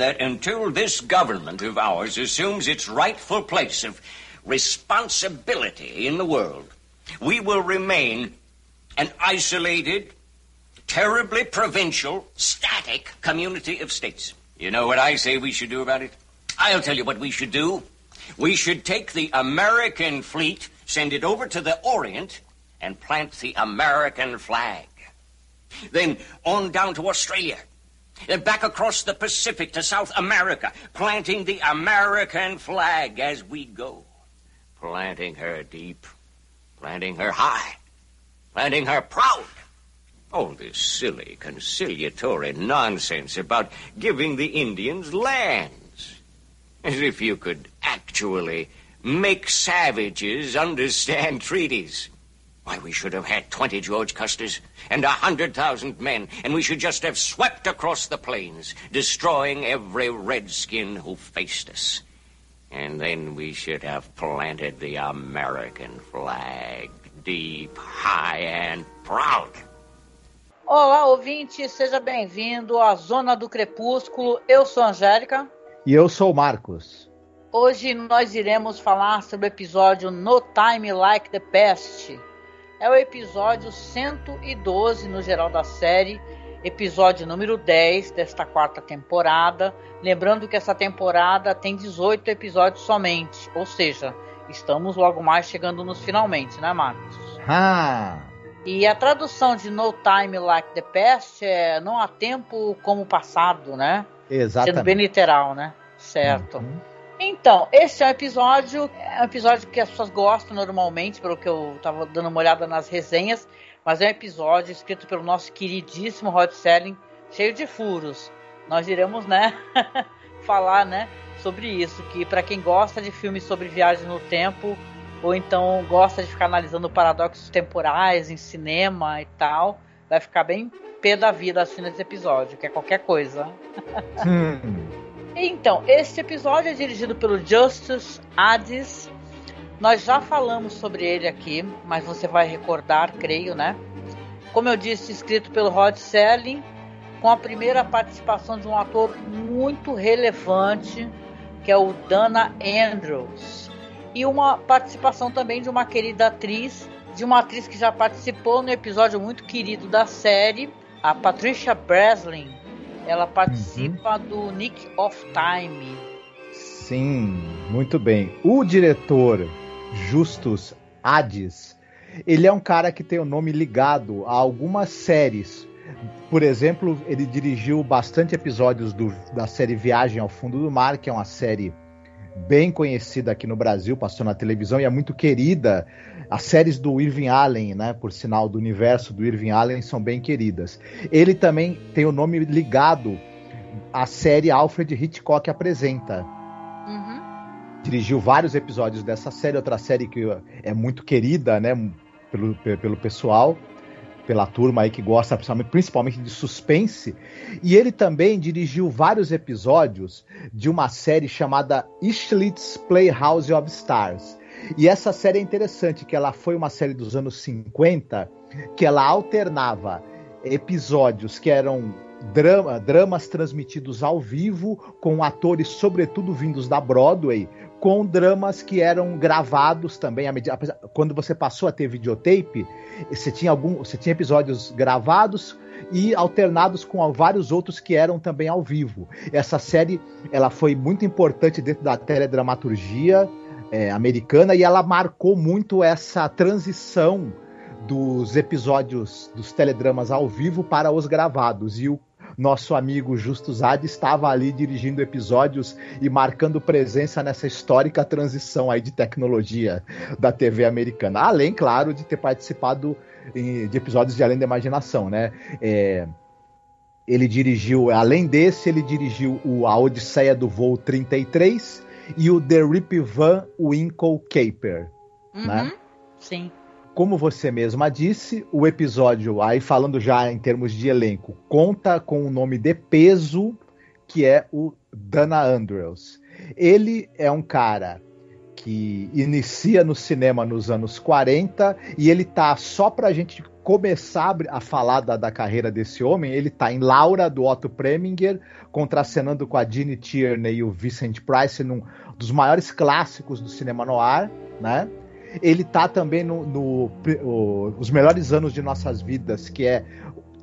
that until this government of ours assumes its rightful place of responsibility in the world, we will remain an isolated, terribly provincial, static community of states. You know what I say we should do about it? I'll tell you what we should do. We should take the American fleet, send it over to the Orient, and plant the American flag. Then on down to Australia. Back across the Pacific to South America, planting the American flag as we go. Planting her deep, planting her high, planting her proud. All this silly conciliatory nonsense about giving the Indians lands. As if you could actually make savages understand treaties. Why, we should have had 20 George Custers and a 100,000 men, and we should just have swept across the plains, destroying every redskin who faced us. And then we should have planted the American flag deep, high, and proud. Olá, ouvinte, seja bem-vindo à Zona do Crepúsculo. Eu sou a Angélica. E eu sou o Marcos. Hoje nós iremos falar sobre o episódio No Time Like the Past. É o episódio 112 no geral da série, episódio número 10 desta quarta temporada. Lembrando que essa temporada tem 18 episódios somente, ou seja, estamos logo mais chegando nos finalmente, né, Marcos? Ah! E a tradução de No Time Like the Past é não há tempo como o passado, né? Exatamente. Sendo bem literal, né? Certo. Uhum. Então, esse é um episódio, é um episódio que as pessoas gostam normalmente, pelo que eu tava dando uma olhada nas resenhas, mas é um episódio escrito pelo nosso queridíssimo Rod Selling, cheio de furos. Nós iremos, né, falar, né, sobre isso, que para quem gosta de filmes sobre viagem no tempo, ou então gosta de ficar analisando paradoxos temporais em cinema e tal, vai ficar bem pé da vida assistindo esse episódio, que é qualquer coisa. Hum. Então, este episódio é dirigido pelo Justus Hades. Nós já falamos sobre ele aqui, mas você vai recordar, creio, né? Como eu disse, escrito pelo Rod Selling, com a primeira participação de um ator muito relevante, que é o Dana Andrews. E uma participação também de uma querida atriz, de uma atriz que já participou no episódio muito querido da série, a Patricia Breslin ela participa uhum. do Nick of Time. Sim, muito bem. O diretor Justus Hades, ele é um cara que tem o nome ligado a algumas séries. Por exemplo, ele dirigiu bastante episódios do, da série Viagem ao Fundo do Mar, que é uma série bem conhecida aqui no Brasil, passou na televisão e é muito querida. As séries do Irving Allen, né, por sinal do universo do Irving Allen, são bem queridas. Ele também tem o nome ligado à série Alfred Hitchcock apresenta. Uhum. Dirigiu vários episódios dessa série, outra série que é muito querida, né, pelo, pelo pessoal pela turma aí que gosta principalmente, principalmente de suspense. E ele também dirigiu vários episódios de uma série chamada Schlitz Playhouse of Stars. E essa série é interessante, que ela foi uma série dos anos 50, que ela alternava episódios que eram drama, dramas transmitidos ao vivo, com atores, sobretudo vindos da Broadway, com dramas que eram gravados também. Quando você passou a ter videotape, você tinha, algum, você tinha episódios gravados e alternados com vários outros que eram também ao vivo. Essa série ela foi muito importante dentro da teledramaturgia é, americana e ela marcou muito essa transição dos episódios dos teledramas ao vivo para os gravados. E o nosso amigo Justo Zad estava ali dirigindo episódios e marcando presença nessa histórica transição aí de tecnologia da TV americana. Além, claro, de ter participado de episódios de Além da Imaginação, né? É, ele dirigiu, além desse, ele dirigiu o A Odisseia do Voo 33 e o The Rip Van Winkle Caper. Uhum. Né? Sim. Como você mesma disse, o episódio, aí falando já em termos de elenco, conta com o um nome de peso, que é o Dana Andrews. Ele é um cara que inicia no cinema nos anos 40 e ele tá só pra gente começar a falar da, da carreira desse homem, ele tá em Laura do Otto Preminger, contracenando com a Jeanne Tierney e o Vincent Price num dos maiores clássicos do cinema noir, né? Ele tá também no, no o, Os Melhores Anos de Nossas Vidas, que é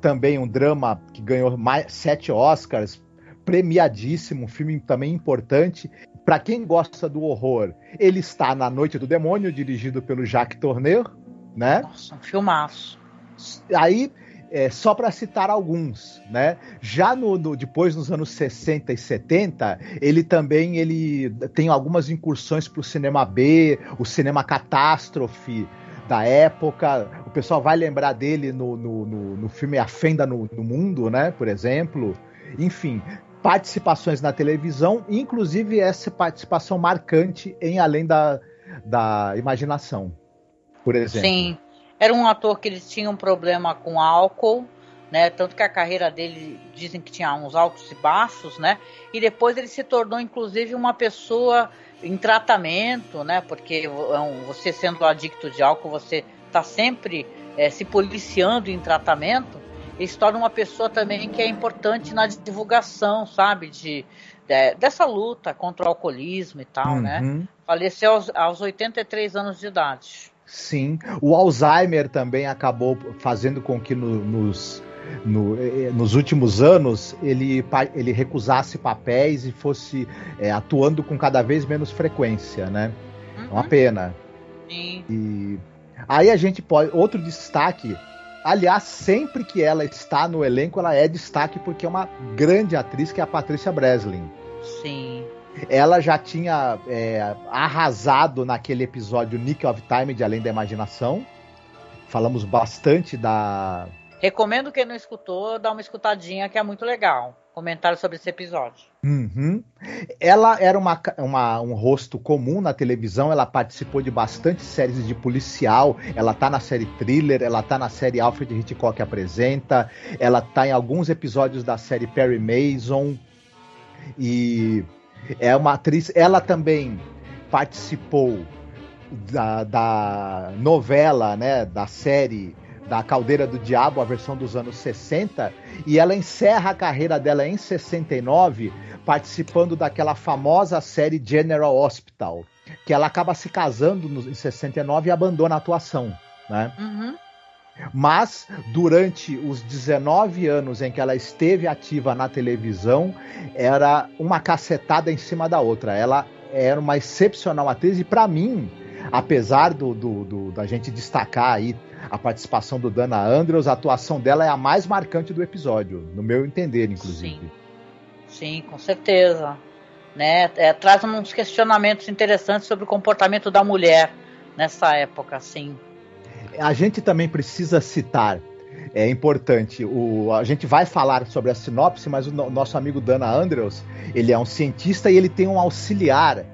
também um drama que ganhou mais, sete Oscars, premiadíssimo, um filme também importante. Para quem gosta do horror, ele está na Noite do Demônio, dirigido pelo Jacques Tourneur, né? Nossa, um filmaço. Aí, é, só para citar alguns, né? Já no, no, depois nos anos 60 e 70, ele também ele tem algumas incursões para o cinema B, o cinema catástrofe da época. O pessoal vai lembrar dele no, no, no, no filme A Fenda no, no Mundo, né? Por exemplo. Enfim, participações na televisão, inclusive essa participação marcante em Além da, da Imaginação, por exemplo. Sim. Era um ator que ele tinha um problema com álcool, né? Tanto que a carreira dele dizem que tinha uns altos e baixos, né? E depois ele se tornou, inclusive, uma pessoa em tratamento, né? Porque é você sendo adicto de álcool, você está sempre é, se policiando em tratamento. Ele se torna uma pessoa também que é importante na divulgação, sabe? De, de dessa luta contra o alcoolismo e tal, né? uhum. né? Faleceu aos, aos 83 anos de idade. Sim. O Alzheimer também acabou fazendo com que no, nos, no, eh, nos últimos anos ele, ele recusasse papéis e fosse é, atuando com cada vez menos frequência, né? Uhum. É uma uhum. pena. Sim. E aí a gente pode. Outro destaque. Aliás, sempre que ela está no elenco, ela é destaque porque é uma grande atriz que é a Patrícia Breslin. Sim. Ela já tinha é, arrasado naquele episódio Nick of Time de Além da Imaginação. Falamos bastante da. Recomendo quem não escutou, dar uma escutadinha que é muito legal. Comentário sobre esse episódio. Uhum. Ela era uma, uma, um rosto comum na televisão, ela participou de bastante séries de policial, ela tá na série Thriller, ela tá na série Alfred Hitchcock Apresenta, ela tá em alguns episódios da série Perry Mason. E é uma atriz, ela também participou da, da novela, né, da série da Caldeira do Diabo, a versão dos anos 60, e ela encerra a carreira dela em 69 participando daquela famosa série General Hospital, que ela acaba se casando no, em 69 e abandona a atuação, né? Uhum. Mas durante os 19 anos em que ela esteve ativa na televisão, era uma cacetada em cima da outra. Ela era uma excepcional atriz e para mim, apesar do, do, do, da gente destacar aí a participação do Dana Andrews, a atuação dela é a mais marcante do episódio, no meu entender, inclusive. Sim, Sim com certeza. Né? É, traz uns questionamentos interessantes sobre o comportamento da mulher nessa época, sim a gente também precisa citar, é importante, o, a gente vai falar sobre a sinopse, mas o no, nosso amigo Dana Andrews, ele é um cientista e ele tem um auxiliar,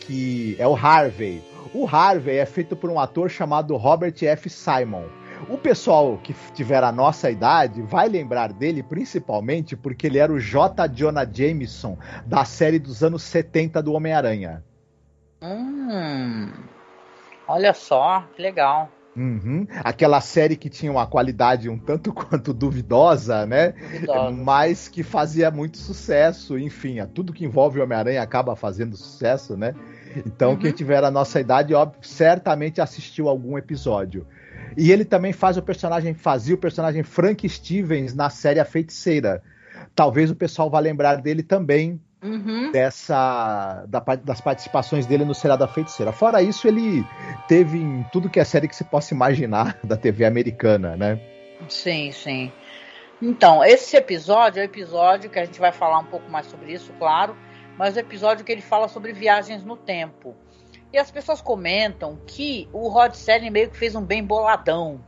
que é o Harvey. O Harvey é feito por um ator chamado Robert F. Simon. O pessoal que tiver a nossa idade vai lembrar dele principalmente porque ele era o J. Jonah Jameson da série dos anos 70 do Homem-Aranha. Hum, olha só, que legal. Uhum. Aquela série que tinha uma qualidade um tanto quanto duvidosa, né? Duvidosa. Mas que fazia muito sucesso. Enfim, tudo que envolve o Homem-Aranha acaba fazendo sucesso, né? Então, uhum. quem tiver a nossa idade, óbvio, certamente assistiu algum episódio. E ele também faz o personagem, fazia o personagem Frank Stevens na série A Feiticeira. Talvez o pessoal vá lembrar dele também uhum. dessa da, das participações dele no Será da Feiticeira. Fora isso, ele teve em tudo que é série que se possa imaginar da TV americana, né? Sim, sim. Então, esse episódio é o episódio que a gente vai falar um pouco mais sobre isso, claro, mas é o episódio que ele fala sobre viagens no tempo. E as pessoas comentam que o Rod Serling meio que fez um bem boladão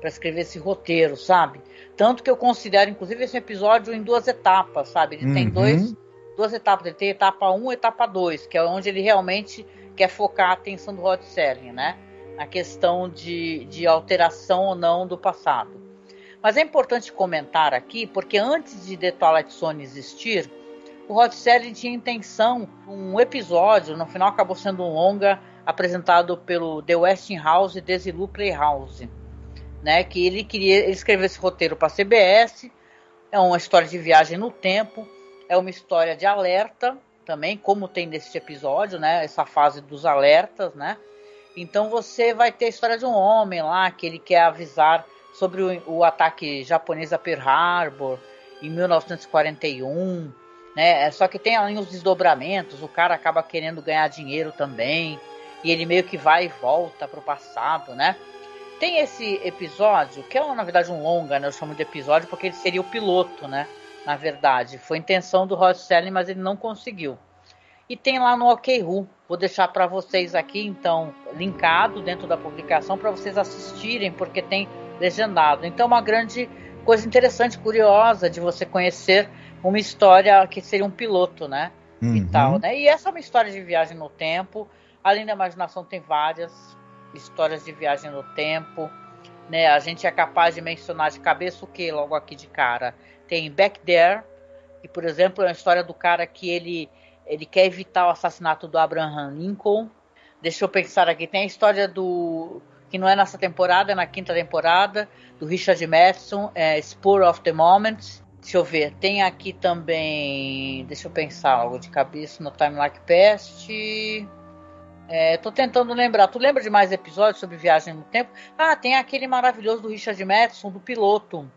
para escrever esse roteiro, sabe? Tanto que eu considero, inclusive, esse episódio em duas etapas, sabe? Ele uhum. tem dois, duas etapas. Ele tem etapa 1 e etapa 2, que é onde ele realmente quer focar a atenção do Rod Serling, né? Na questão de, de alteração ou não do passado. Mas é importante comentar aqui, porque antes de The Twilight Zone existir, o Rod Serling tinha intenção, um episódio, no final acabou sendo um longa, apresentado pelo The Westinghouse e Desilu Playhouse né? Que ele queria ele escreveu esse roteiro para a CBS. É uma história de viagem no tempo, é uma história de alerta também, como tem nesse episódio, né? Essa fase dos alertas, né? Então você vai ter a história de um homem lá que ele quer avisar sobre o, o ataque japonês a Pearl Harbor em 1941, né? É, só que tem ali os desdobramentos, o cara acaba querendo ganhar dinheiro também, e ele meio que vai e volta para o passado, né? Tem esse episódio, que é na verdade um longa, né? Eu chamo de episódio porque ele seria o piloto, né? Na verdade, foi intenção do Rod Serling, mas ele não conseguiu. E tem lá no OKRU. Vou deixar para vocês aqui, então, linkado dentro da publicação para vocês assistirem, porque tem legendado. Então, uma grande coisa interessante, curiosa de você conhecer uma história que seria um piloto, né? Uhum. E tal, né? E essa é uma história de viagem no tempo. Além da imaginação, tem várias histórias de viagem no tempo. Né? A gente é capaz de mencionar de cabeça o que logo aqui de cara? Tem Back There, que por exemplo é uma história do cara que ele, ele quer evitar o assassinato do Abraham Lincoln. Deixa eu pensar aqui, tem a história do que não é nessa temporada, é na quinta temporada, do Richard Madison, é, Spur of the Moment. Deixa eu ver, tem aqui também, deixa eu pensar algo de cabeça no Time Like Past. É, tô tentando lembrar. Tu lembra de mais episódios sobre viagem no tempo? Ah, tem aquele maravilhoso do Richard Madison, do piloto.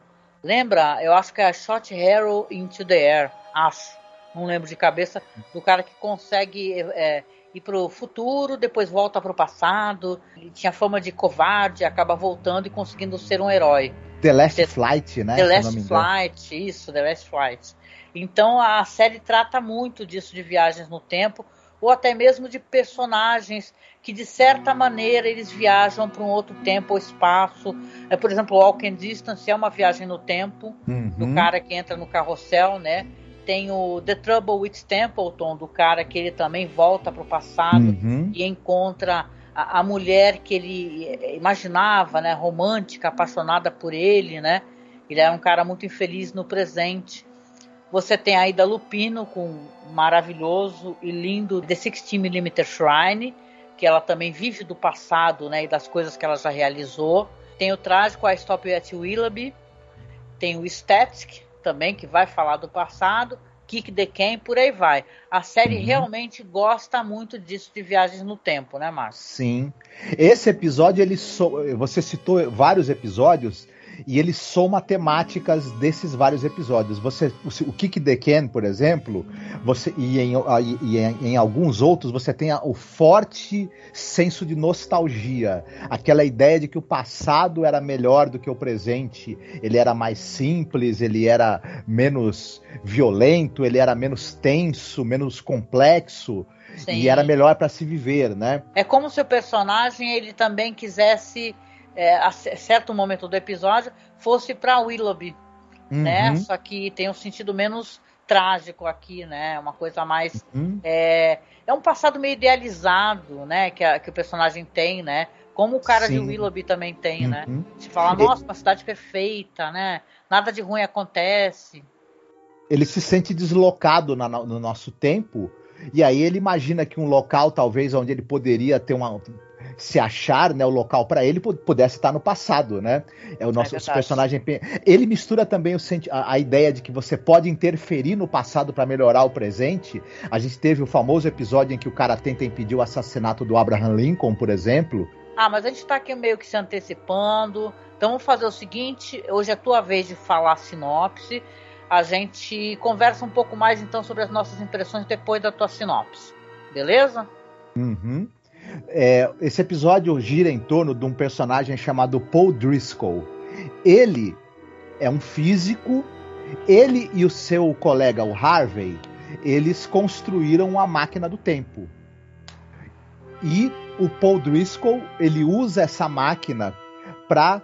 Lembra? Eu acho que é a Shot Arrow into the Air. Acho. Não lembro de cabeça. Do cara que consegue é, ir pro futuro, depois volta pro passado. Ele tinha fama de covarde, acaba voltando e conseguindo ser um herói. The Last The, Flight, né? The Last Flight, isso, The Last Flight. Então a série trata muito disso de viagens no tempo ou até mesmo de personagens que de certa maneira eles viajam para um outro tempo ou espaço. É, por exemplo, Walking Distance é uma viagem no tempo uhum. do cara que entra no carrossel, né? Tem o The Trouble with Templeton, do cara que ele também volta para o passado uhum. e encontra a, a, mulher que ele imaginava, né? Romântica, apaixonada por ele, né? Ele era um cara muito infeliz no presente. Você tem a Ida Lupino com maravilhoso e lindo The 16mm Shrine, que ela também vive do passado né, e das coisas que ela já realizou. Tem o trágico A Stop at Willoughby. Tem o Static também, que vai falar do passado. Kick the Can, por aí vai. A série uhum. realmente gosta muito disso de viagens no tempo, né, Márcio? Sim. Esse episódio, ele so... você citou vários episódios e ele soma temáticas desses vários episódios. Você, o, o Kick the Can, por exemplo, você e em, e em, em alguns outros você tem o forte senso de nostalgia, aquela ideia de que o passado era melhor do que o presente, ele era mais simples, ele era menos violento, ele era menos tenso, menos complexo. Sim. E era melhor para se viver, né? É como se o personagem ele também quisesse é, a certo momento do episódio, fosse para Willoughby, uhum. né? Só que tem um sentido menos trágico aqui, né? Uma coisa mais uhum. é, é um passado meio idealizado, né? Que, a, que o personagem tem, né? Como o cara Sim. de Willoughby também tem, né? uhum. né? Se fala, nossa, uma cidade perfeita, né? Nada de ruim acontece. Ele se sente deslocado na, no nosso tempo, e aí ele imagina que um local, talvez, onde ele poderia ter uma, se achar, né, o local para ele pudesse estar no passado, né? É o nosso é personagem. Ele mistura também o, a, a, ideia de que você pode interferir no passado para melhorar o presente. A gente teve o famoso episódio em que o cara tenta impedir o assassinato do Abraham Lincoln, por exemplo. Ah, mas a gente está aqui meio que se antecipando. Então vamos fazer o seguinte: hoje é a tua vez de falar a sinopse. A gente conversa um pouco mais então sobre as nossas impressões depois da tua sinopse. Beleza? Uhum. É, esse episódio gira em torno de um personagem chamado Paul Driscoll. Ele é um físico, ele e o seu colega, o Harvey, eles construíram uma máquina do tempo. E o Paul Driscoll, ele usa essa máquina para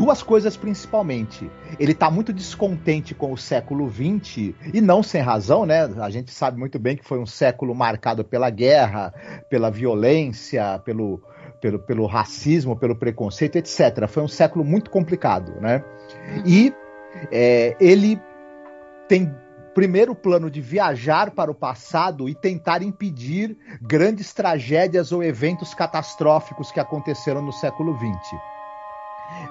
duas coisas principalmente. Ele está muito descontente com o século XX, e não sem razão, né? A gente sabe muito bem que foi um século marcado pela guerra, pela violência, pelo, pelo, pelo racismo, pelo preconceito, etc. Foi um século muito complicado, né? E é, ele tem primeiro plano de viajar para o passado e tentar impedir grandes tragédias ou eventos catastróficos que aconteceram no século XX.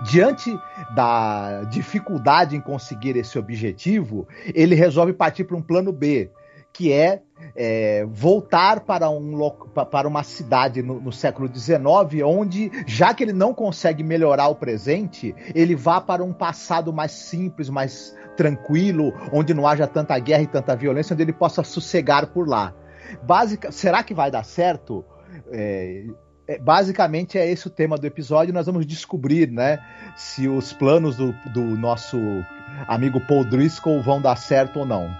Diante da dificuldade em conseguir esse objetivo, ele resolve partir para um plano B, que é, é voltar para, um, para uma cidade no, no, século XIX, onde, já que ele não consegue melhorar o presente, ele vá para um passado mais simples, mais tranquilo, onde não haja tanta guerra e tanta violência, onde ele possa sossegar por lá. Básica, será que vai dar certo? É, basicamente é esse o tema do episódio. Nós vamos descobrir, né, se os planos do, do nosso amigo Paul Driscoll vão dar certo ou não.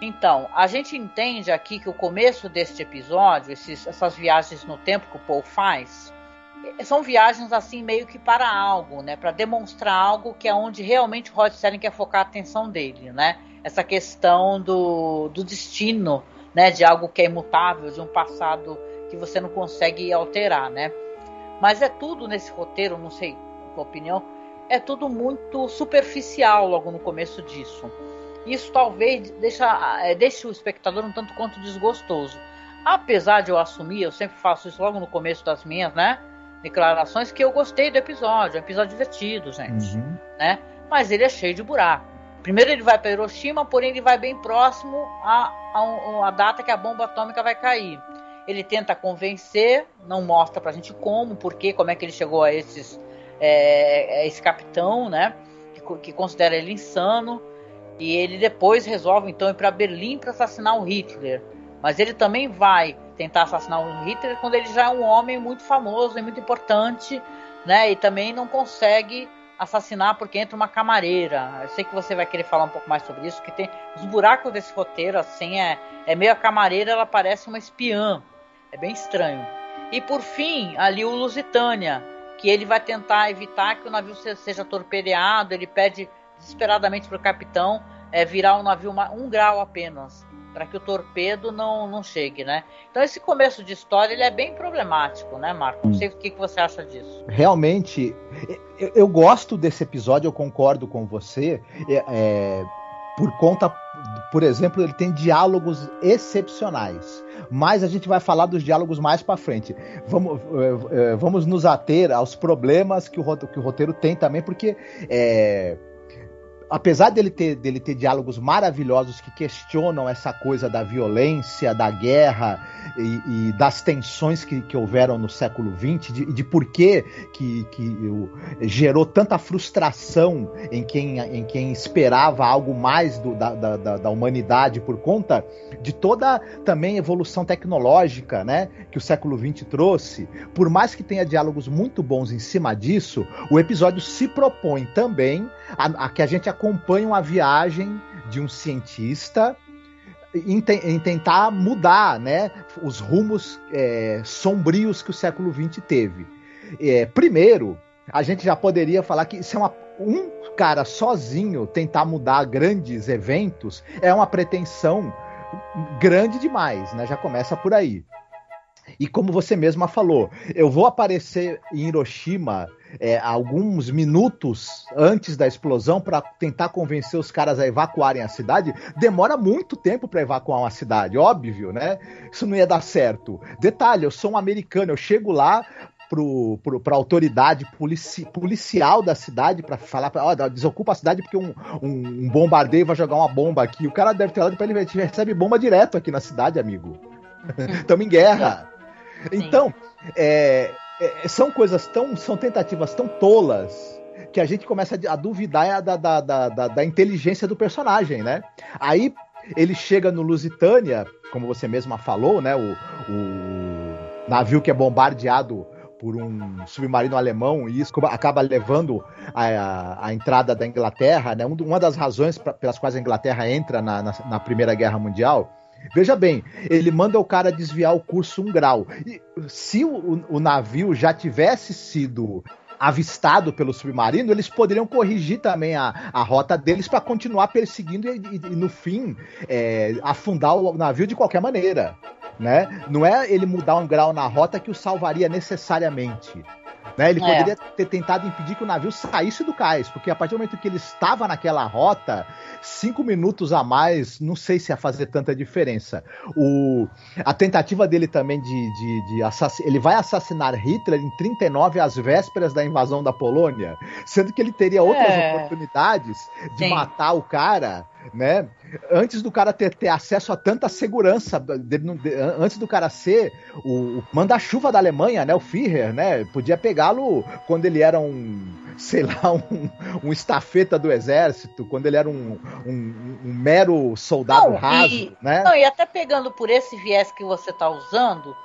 Então, a gente entende aqui que o começo deste episódio, esses, essas viagens no tempo que o Paul faz, são viagens assim meio que para algo, né? Para demonstrar algo que é onde realmente o Rod Serling quer focar a atenção dele, né? Essa questão do, do destino, né? De algo que é imutável, de um passado que você não consegue alterar, né? Mas é tudo nesse roteiro, não sei a tua opinião, é tudo muito superficial logo no começo disso. Isso talvez deixa, é, deixe o espectador um tanto quanto desgostoso. Apesar de eu assumir, eu sempre faço isso logo no começo das minhas, né? Declarações que eu gostei do episódio, é um episódio divertido, gente, uhum. né? Mas ele é cheio de buraco. Primeiro ele vai para Hiroshima, porém ele vai bem próximo à, à, à data que a bomba atômica vai cair. Ele tenta convencer, não mostra pra gente como, porquê, como é que ele chegou a esses é, esse capitão, né? Que, que considera ele insano. E ele depois resolve então ir para Berlim para assassinar o Hitler. Mas ele também vai tentar assassinar o Hitler quando ele já é um homem muito famoso e muito importante, né? E também não consegue assassinar porque entra uma camareira. Eu sei que você vai querer falar um pouco mais sobre isso, que tem os buracos desse roteiro, assim, é, é meio a camareira, ela parece uma espiã. É bem estranho. E por fim, ali o Lusitânia, que ele vai tentar evitar que o navio seja torpedeado, ele pede desesperadamente para o capitão é, virar o navio um grau apenas, para que o torpedo não, não chegue, né? Então esse começo de história ele é bem problemático, né, Marco? Não sei o que, que você acha disso. Realmente, eu, eu gosto desse episódio, eu concordo com você, é, é, por conta, por exemplo, ele tem diálogos excepcionais. Mas a gente vai falar dos diálogos mais para frente. Vamos, é, é, vamos nos ater aos problemas que o, que o roteiro tem também, porque é, apesar dele ter, dele ter diálogos maravilhosos que questionam essa coisa da violência, da guerra e, e das tensões que, que, houveram no século XX, de, de por que, que, que gerou tanta frustração em quem, em quem esperava algo mais do, da, da, da, humanidade por conta de toda também evolução tecnológica né, que o século XX trouxe. Por mais que tenha diálogos muito bons em cima disso, o episódio se propõe também a, a que a gente acompanhe uma viagem de um cientista em, em, tentar mudar né, os rumos é, sombrios que o século XX teve. É, primeiro, a gente já poderia falar que isso é uma, um cara sozinho tentar mudar grandes eventos é uma pretensão grande demais, né? Já começa por aí. E como você mesma falou, eu vou aparecer em Hiroshima é, alguns minutos antes da explosão para tentar convencer os caras a evacuarem a cidade. Demora muito tempo para evacuar uma cidade, óbvio, né? Isso não ia dar certo. Detalhe, eu sou um americano, eu chego lá, para a autoridade polici, policial da cidade para falar, pra, ó, desocupa a cidade porque um, um, um, bombardeio vai jogar uma bomba aqui. O cara deve ter olhado para ele, recebe bomba direto aqui na cidade, amigo. Estamos em guerra. Então, é, é, são coisas tão. são tentativas tão tolas que a gente começa a duvidar da, da, da, da, da inteligência do personagem, né? Aí ele chega no Lusitânia, como você mesma falou, né? O, o navio que é bombardeado por um submarino alemão e isso acaba levando a, a, a entrada da Inglaterra, né? Uma das razões pra, pelas quais a Inglaterra entra na, na, na Primeira Guerra Mundial Veja bem, ele manda o cara desviar o curso um grau. E se o, o navio já tivesse sido avistado pelo submarino, eles poderiam corrigir também a, a rota deles para continuar perseguindo e, e, e no fim, é, afundar o navio de qualquer maneira. Né? Não é ele mudar um grau na rota que o salvaria necessariamente. Né? Ele é. poderia ter tentado impedir que o navio saísse do cais, porque a partir do momento que ele estava naquela rota, cinco minutos a mais, não sei se ia fazer tanta diferença. O, a tentativa dele também de, de, de assassinar. Ele vai assassinar Hitler em 39, às vésperas da invasão da Polônia, sendo que ele teria outras é. oportunidades de Sim. matar o cara né? Antes do cara ter, ter acesso a tanta segurança, dele, de, antes do cara ser o, o manda-chuva da Alemanha, né? O Führer, né? Podia pegá-lo quando ele era um, sei lá, um, um estafeta do exército, quando ele era um, um, um mero soldado não, raso, e, né? Não, e até pegando por esse viés que você está usando,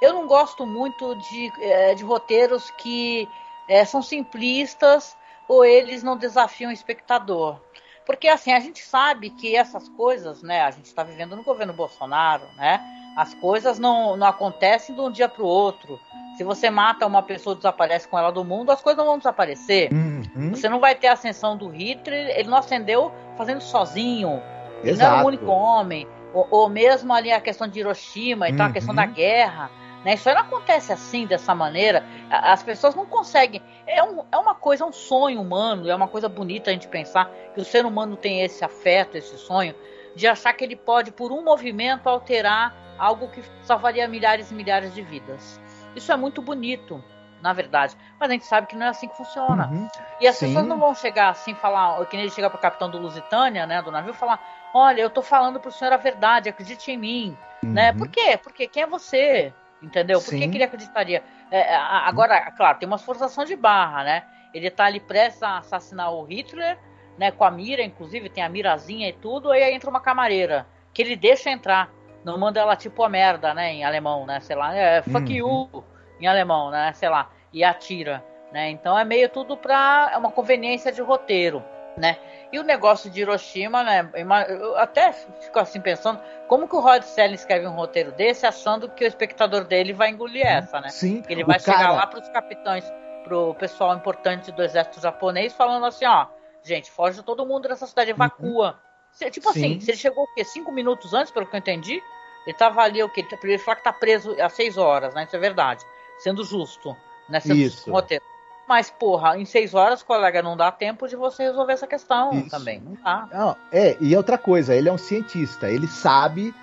eu não gosto muito de, eh, de roteiros que é, são simplistas ou eles não desafiam o espectador. Porque assim, a gente sabe que essas coisas, né? A gente está vivendo no governo Bolsonaro, né? As coisas não, não acontecem de um dia para o outro. Se você mata uma pessoa desaparece com ela do mundo, as coisas não vão desaparecer. Uhum. Você não vai ter a ascensão do Hitler, ele não acendeu fazendo sozinho. Exato. Ele não era o único homem. Ou, ou, mesmo ali a questão de Hiroshima e uhum. a questão da guerra. Né? Isso não acontece assim, dessa maneira. As pessoas não conseguem. É, um, é uma coisa, é um sonho humano, é uma coisa bonita a gente pensar que o ser humano tem esse afeto, esse sonho, de achar que ele pode, por um movimento, alterar algo que salvaria milhares e milhares de vidas. Isso é muito bonito, na verdade. Mas a gente sabe que não é assim que funciona. Uhum, e as sim. pessoas não vão chegar assim, falar, que nem ele chega para o capitão do Lusitânia, né, do navio, falar: olha, eu tô falando pro senhor a verdade, acredite em mim. Uhum. Né? Por quê? Porque quem é você? Entendeu? Por que, que ele acreditaria? É, agora, claro, tem uma forçação de barra, né? Ele tá ali prestes a assassinar o Hitler, né? Com a mira, inclusive, tem a mirazinha e tudo, aí entra uma camareira, que ele deixa entrar. Não manda ela tipo a merda, né? Em alemão, né? Sei lá, é fuck uhum. you em alemão, né? Sei lá, e atira. Né? Então é meio tudo pra. É uma conveniência de roteiro né? E o negócio de Hiroshima, né? Eu até fico assim pensando, como que o Rod Serling escreve um roteiro desse achando que o espectador dele vai engolir essa, né? Sim. Que ele vai cara... chegar lá para os capitães, pro pessoal importante do exército japonês, falando assim, ó, gente, foge todo mundo dessa cidade, uhum. evacua. Uhum. Tipo assim, Sim. assim, se ele chegou o quê? Cinco minutos antes, pelo que eu entendi, ele tava ali o quê? Ele fala que tá preso há seis horas, né? Isso é verdade. Sendo justo, né? Sendo Isso. roteiro. Mas, porra, em seis horas, colega, não dá tempo de você resolver essa questão Isso. também. Não dá. Não, é, e outra coisa, ele é um cientista, ele sabe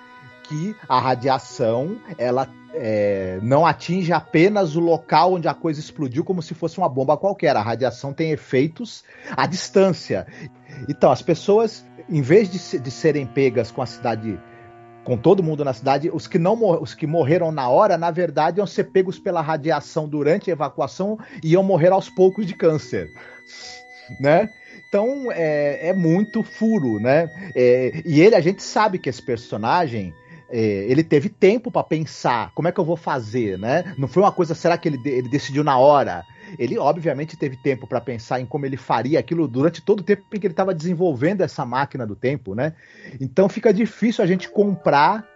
que a radiação ela é, não atinge apenas o local onde a coisa explodiu como se fosse uma bomba qualquer. A radiação tem efeitos à distância. Então, as pessoas, em vez de, de serem pegas com a cidade com todo mundo na cidade, os que não os que morreram na hora, na verdade, iam ser pegos pela radiação durante a evacuação e iam morrer aos poucos de câncer, né? Então é, é muito furo, né? É, e ele, a gente sabe que esse personagem é, ele teve tempo para pensar como é que eu vou fazer, né? Não foi uma coisa, será que ele, ele decidiu na hora? Ele obviamente teve tempo para pensar em como ele faria aquilo durante todo o tempo em que ele estava desenvolvendo essa máquina do tempo, né? Então fica difícil a gente comprar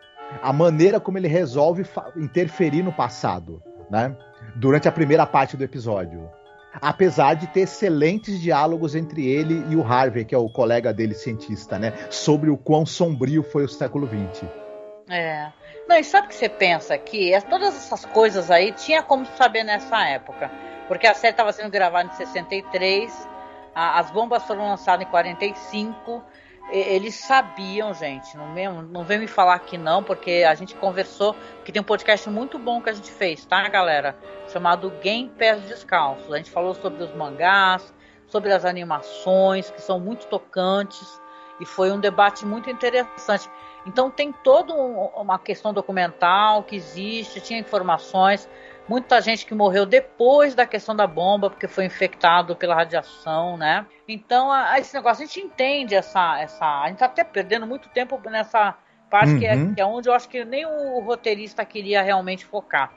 a maneira como ele resolve interferir no passado, né? Durante a primeira parte do episódio. Apesar de ter excelentes diálogos entre ele e o Harvey, que é o colega dele cientista, né? Sobre o quão sombrio foi o século XX. É. Não, e sabe o que você pensa aqui? Todas essas coisas aí tinha como saber nessa época. Porque a série estava sendo gravada em 63, a, as bombas foram lançadas em 45. E, eles sabiam, gente. Não vem, não vem me falar que não, porque a gente conversou. Que tem um podcast muito bom que a gente fez, tá, galera? Chamado Game Pés Descalços. A gente falou sobre os mangás, sobre as animações, que são muito tocantes. E foi um debate muito interessante. Então tem toda um, uma questão documental que existe, tinha informações muita gente que morreu depois da questão da bomba, porque foi infectado pela radiação, né? Então, a, esse negócio, a gente entende essa, essa. A gente tá até perdendo muito tempo nessa parte uhum. que, é, uhum. que, é, onde eu acho que nem o roteirista queria realmente focar.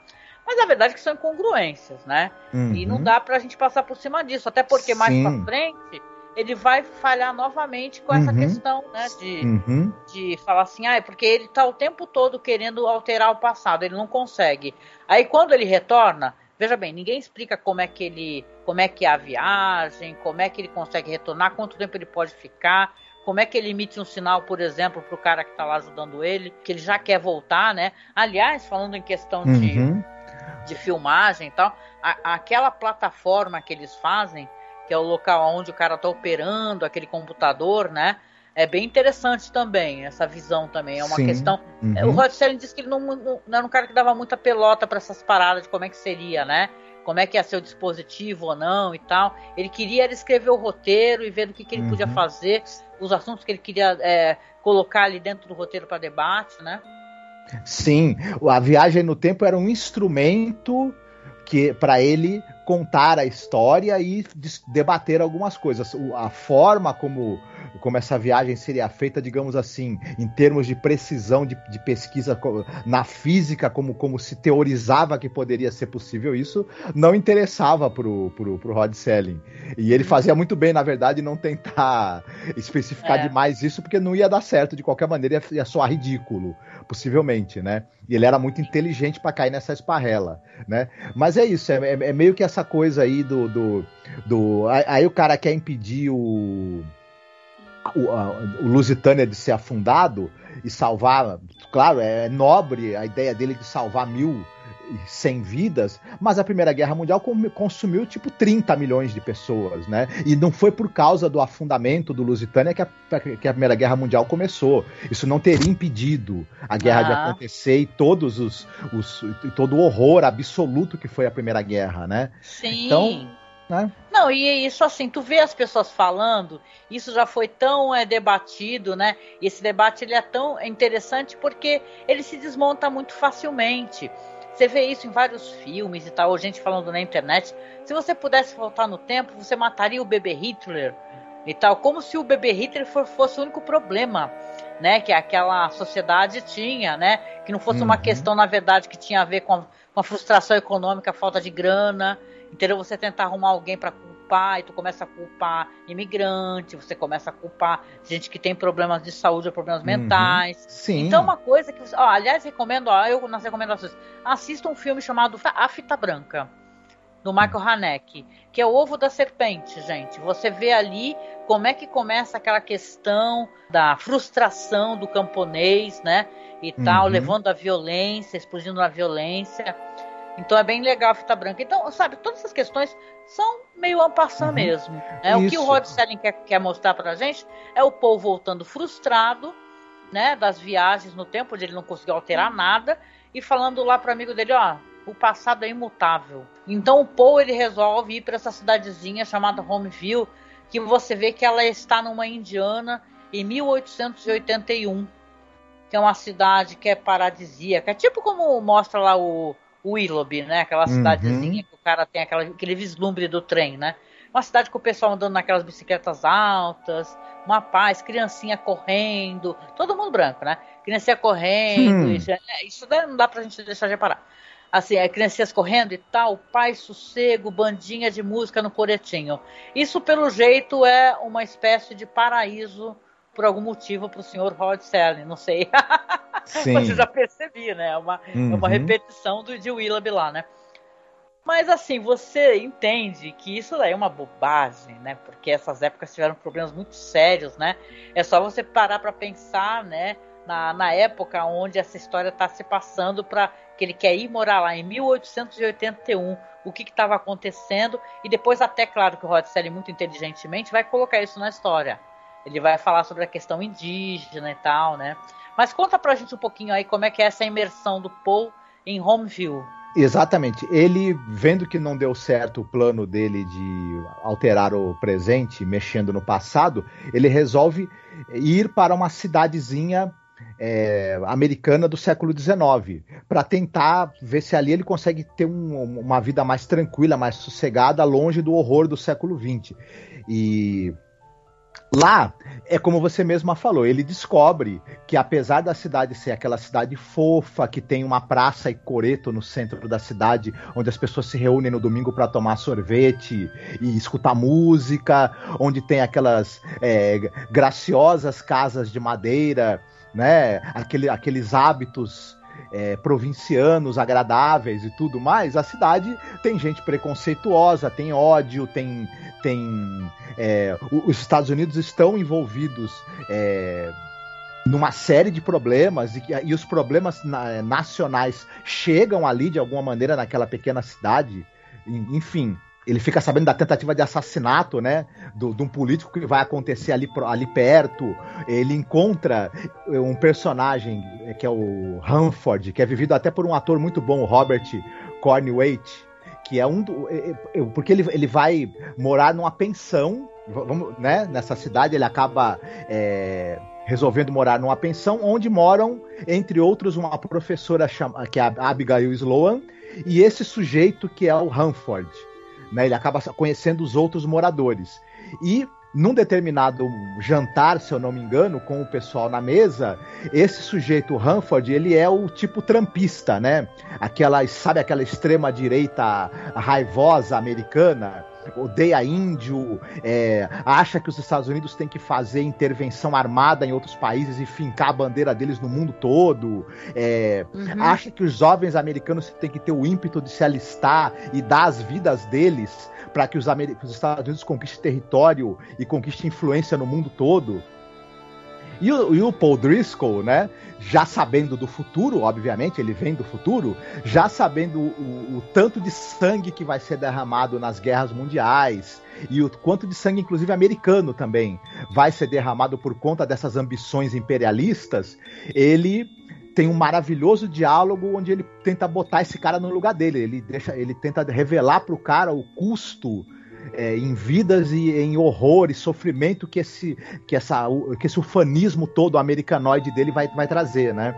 Mas a verdade é que são incongruências, né? Uhum. E não uhum. dá pra gente passar por cima disso, até porque Sim. mais pra frente ele vai falhar novamente com essa uhum. questão, né? De, uhum. de falar assim, ah, é porque ele tá o tempo todo querendo alterar o passado, ele não consegue. Aí quando ele retorna, Veja bem, ninguém explica como é que ele, como é que é a viagem, como é que ele consegue retornar, quanto tempo ele pode ficar, como é que ele emite um sinal, por exemplo, para o cara que está lá ajudando ele, que ele já quer voltar, né? Aliás, falando em questão uhum. de, de filmagem e tal, a, aquela plataforma que eles fazem, que é o local onde o cara está operando aquele computador, né? é bem interessante também, essa visão também. É uma Sim. questão. Uhum. O Rod Serling disse que ele não, não, não, era um cara que dava muita pelota para essas paradas de como é que seria, né? Como é que ia ser o dispositivo ou não e tal. Ele queria escrever o roteiro e ver do que, que ele uhum. podia fazer, os assuntos que ele queria é, colocar ali dentro do roteiro para debate, né? Sim, a viagem no tempo era um instrumento que para ele contar a história e debater algumas coisas. A forma como como essa viagem seria feita, digamos assim, em termos de precisão de, de pesquisa na física, como, como se teorizava que poderia ser possível isso, não interessava pro, pro, pro Rod Selling. E ele fazia muito bem, na verdade, não tentar especificar é. demais isso, porque não ia dar certo de qualquer maneira, ia, ia soar ridículo, possivelmente, né? E ele era muito inteligente para cair nessa esparrela, né? Mas é isso, é, é, é meio que essa coisa aí do, do, do. Aí o cara quer impedir o o, a, o Lusitânia de ser afundado e salvar, claro, é nobre a ideia dele de salvar mil sem vidas, mas a Primeira Guerra Mundial consumiu tipo 30 milhões de pessoas, né? E não foi por causa do afundamento do Lusitânia que a, que a Primeira Guerra Mundial começou. Isso não teria impedido a guerra ah. de acontecer e todos os, os todo o horror absoluto que foi a Primeira Guerra, né? Sim. Então, né? Não, e isso assim, tu vê as pessoas falando, isso já foi tão é, debatido, né? E esse debate ele é tão interessante porque ele se desmonta muito facilmente. Você vê isso em vários filmes e tal, ou gente falando na internet. Se você pudesse voltar no tempo, você mataria o bebê Hitler e tal, como se o bebê Hitler for, fosse o único problema, né? Que aquela sociedade tinha, né? Que não fosse uhum. uma questão, na verdade, que tinha a ver com a, com a frustração econômica, a falta de grana Entendeu? Você tentar arrumar alguém para culpar e tu começa a culpar imigrante, você começa a culpar gente que tem problemas de saúde ou problemas uhum. mentais. Sim. Então, uma coisa que. Ó, aliás, recomendo, ó, eu nas recomendações, assista um filme chamado A Fita Branca. Do Michael Haneke, que é o ovo da serpente, gente. Você vê ali como é que começa aquela questão da frustração do camponês, né? E tal, uhum. levando a violência, explodindo na violência. Então é bem legal a fita branca. Então, sabe, todas essas questões são meio ampassando uhum. mesmo. Né? O que o Rod Serling quer, quer mostrar pra gente é o Paul voltando frustrado, né, das viagens no tempo, onde ele não conseguiu alterar nada, e falando lá pro amigo dele, ó, o passado é imutável. Então o Paul ele resolve ir para essa cidadezinha chamada Homeville, que você vê que ela está numa Indiana em 1881, que é uma cidade que é paradisíaca, é tipo como mostra lá o Willoughby, né? Aquela uhum. cidadezinha que o cara tem aquela, aquele vislumbre do trem, né? Uma cidade com o pessoal andando naquelas bicicletas altas, uma paz, criancinha correndo, todo mundo branco, né? Criancinha correndo, hum. isso, é, isso não dá pra gente deixar de reparar. Assim, é, criancinhas correndo e tal, paz, sossego, bandinha de música no coretinho. Isso, pelo jeito, é uma espécie de paraíso por algum motivo para o senhor Rod Serling, não sei. Sim. Mas eu já percebi, né? É uma, uhum. é uma uhum. repetição do de Willoughby lá, né? Mas assim, você entende que isso é uma bobagem, né? Porque essas épocas tiveram problemas muito sérios, né? É só você parar para pensar, né? Na, na época onde essa história está se passando para que ele quer ir morar lá em 1881, o que estava acontecendo e depois até claro que o Rod Serling muito inteligentemente vai colocar isso na história. Ele vai falar sobre a questão indígena e tal, né? Mas conta pra gente um pouquinho aí como é que é essa imersão do Paul em Homeville. Exatamente. Ele, vendo que não deu certo o plano dele de alterar o presente, mexendo no passado, ele resolve ir para uma cidadezinha é, americana do século XIX, para tentar ver se ali ele consegue ter um, uma vida mais tranquila, mais sossegada, longe do horror do século XX. E Lá, é como você mesma falou, ele descobre que apesar da cidade ser aquela cidade fofa, que tem uma praça e coreto no centro da cidade, onde as pessoas se reúnem no domingo para tomar sorvete e escutar música, onde tem aquelas é, graciosas casas de madeira, né? Aquele, aqueles hábitos é, provincianos agradáveis e tudo mais, a cidade tem gente preconceituosa, tem ódio, tem. tem é, os Estados Unidos estão envolvidos. É, numa série de problemas e, e os problemas na, nacionais chegam ali de alguma maneira naquela pequena cidade, enfim, ele fica sabendo da tentativa de assassinato, né? Do, de um político que vai acontecer ali, ali perto. Ele encontra um personagem eh, que é o Hanford, que é vivido até por um ator muito bom, Robert Cornwaite, que é um do, eh, eh, porque ele, ele vai morar numa pensão, vamos, né? Nessa cidade ele acaba é, resolvendo morar numa pensão onde moram, entre outros, uma professora chama, que é a Abigail Sloan e esse sujeito que é o Hanford. Né? Ele acaba conhecendo os outros moradores. E num determinado jantar, se eu não me engano, com o pessoal na mesa, esse sujeito, Hanford, ele é o tipo trampista, né? Aquela, sabe aquela extrema direita raivosa americana? Odeia índio, é, acha que os Estados Unidos têm que fazer intervenção armada em outros países e fincar a bandeira deles no mundo todo, é, uhum. acha que os jovens americanos têm que ter o ímpeto de se alistar e dar as vidas deles para que os, os Estados Unidos conquistem território e conquistem influência no mundo todo. E o, e o, Paul Driscoll, né? Já sabendo do futuro, obviamente, ele vem do futuro, já sabendo o, o, tanto de sangue que vai ser derramado nas guerras mundiais e o quanto de sangue, inclusive americano também, vai ser derramado por conta dessas ambições imperialistas, ele tem um maravilhoso diálogo onde ele tenta botar esse cara no lugar dele. Ele deixa, ele tenta revelar para o cara o custo é, em vidas e em horror e sofrimento que esse, que essa, que esse ufanismo todo americanoide dele vai, vai trazer, né?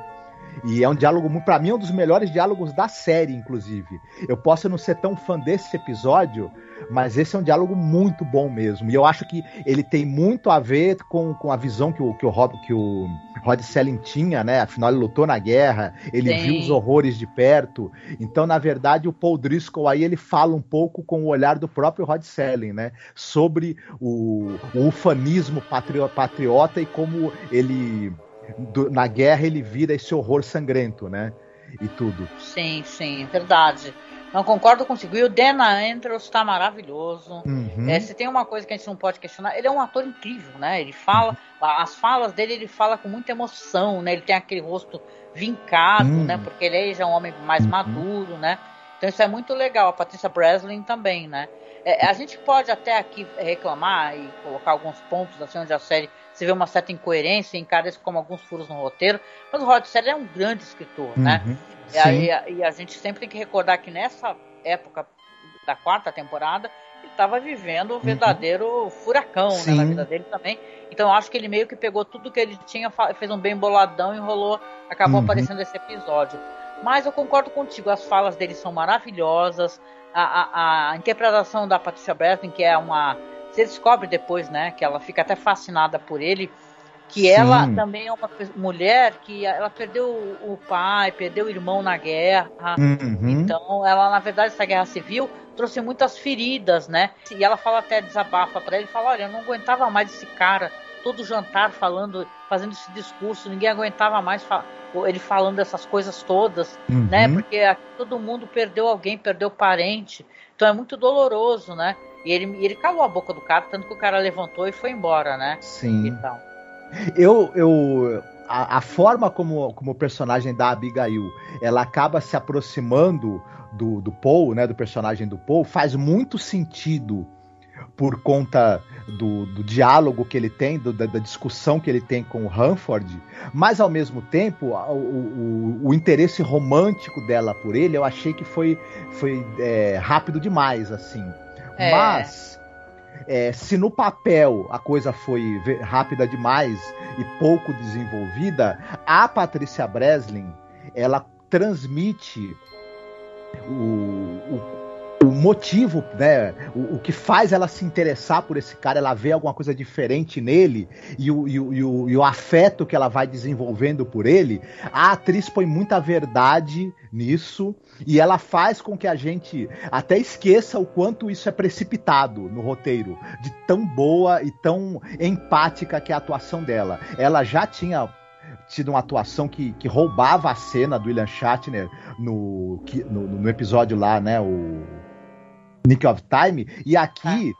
E é um diálogo, para mim, é um dos melhores diálogos da série, inclusive. Eu posso não ser tão fã desse episódio, mas esse é um diálogo muito bom mesmo. E eu acho que ele tem muito a ver com, com a visão que o, que o, Rob, que o Rod Selling tinha, né? Afinal, ele lutou na guerra, ele Sim. viu os horrores de perto. Então, na verdade, o Paul Driscoll aí ele fala um pouco com o olhar do próprio Rod Selling, né? Sobre o, o ufanismo patriota e como ele do, na guerra ele vira esse horror sangrento, né? E tudo. Sim, sim, verdade. Não concordo contigo. E o Dana Andrews está maravilhoso. Uhum. É, se tem uma coisa que a gente não pode questionar, ele é um ator incrível, né? Ele fala, uhum. as falas dele ele fala com muita emoção, né? Ele tem aquele rosto vincado, uhum. né? Porque ele já é um homem mais uhum. maduro, né? Então isso é muito legal. A Patrícia Breslin também, né? É, a gente pode até aqui reclamar e colocar alguns pontos assim onde a série você vê uma certa incoerência, encara isso como alguns furos no roteiro, mas o Rod Serling é um grande escritor, né? uhum, né? E, a, e a gente sempre tem que recordar que nessa época da quarta temporada, ele estava vivendo um uhum. verdadeiro uhum. furacão né, na vida dele também. Então eu acho que ele meio que pegou tudo que ele tinha, fez um bem boladão, enrolou, acabou uhum. aparecendo esse episódio. Mas eu concordo contigo, as falas dele são maravilhosas, a, a, a interpretação da Patricia Breslin, que é uma você descobre depois, né, que ela fica até fascinada por ele, que Sim. ela também é uma mulher que ela perdeu o pai, perdeu o irmão na guerra. Uhum. Então, ela, na verdade, essa guerra civil trouxe muitas feridas, né? E ela fala até, desabafa para ele, fala, olha, eu não aguentava mais esse cara, todo jantar falando, fazendo esse discurso, ninguém aguentava mais ele falando essas coisas todas, uhum. né? Porque todo mundo perdeu alguém, perdeu parente. Então é muito doloroso, né? E ele, ele calou a boca do cara, tanto que o cara levantou e foi embora, né? Sim. Então. Eu, eu a, a, forma como, como o personagem da Abigail ela acaba se aproximando do, do Paul, né, do personagem do Paul, faz muito sentido por conta do, do diálogo que ele tem, do, da, da, discussão que ele tem com o Hanford, mas ao mesmo tempo o, o, o, interesse romântico dela por ele eu achei que foi, foi é, rápido demais, assim. É. Mas é, se no papel a coisa foi rápida demais e pouco desenvolvida, a Patrícia Breslin ela transmite o, o o motivo, né, o, o, que faz ela se interessar por esse cara, ela vê alguma coisa diferente nele e o, e, e, o, e o afeto que ela vai desenvolvendo por ele, a atriz põe muita verdade nisso e ela faz com que a gente até esqueça o quanto isso é precipitado no roteiro, de tão boa e tão empática que é a atuação dela. Ela já tinha tido uma atuação que, que roubava a cena do William Shatner no, no, no episódio lá, né? O Nick of Time. E aqui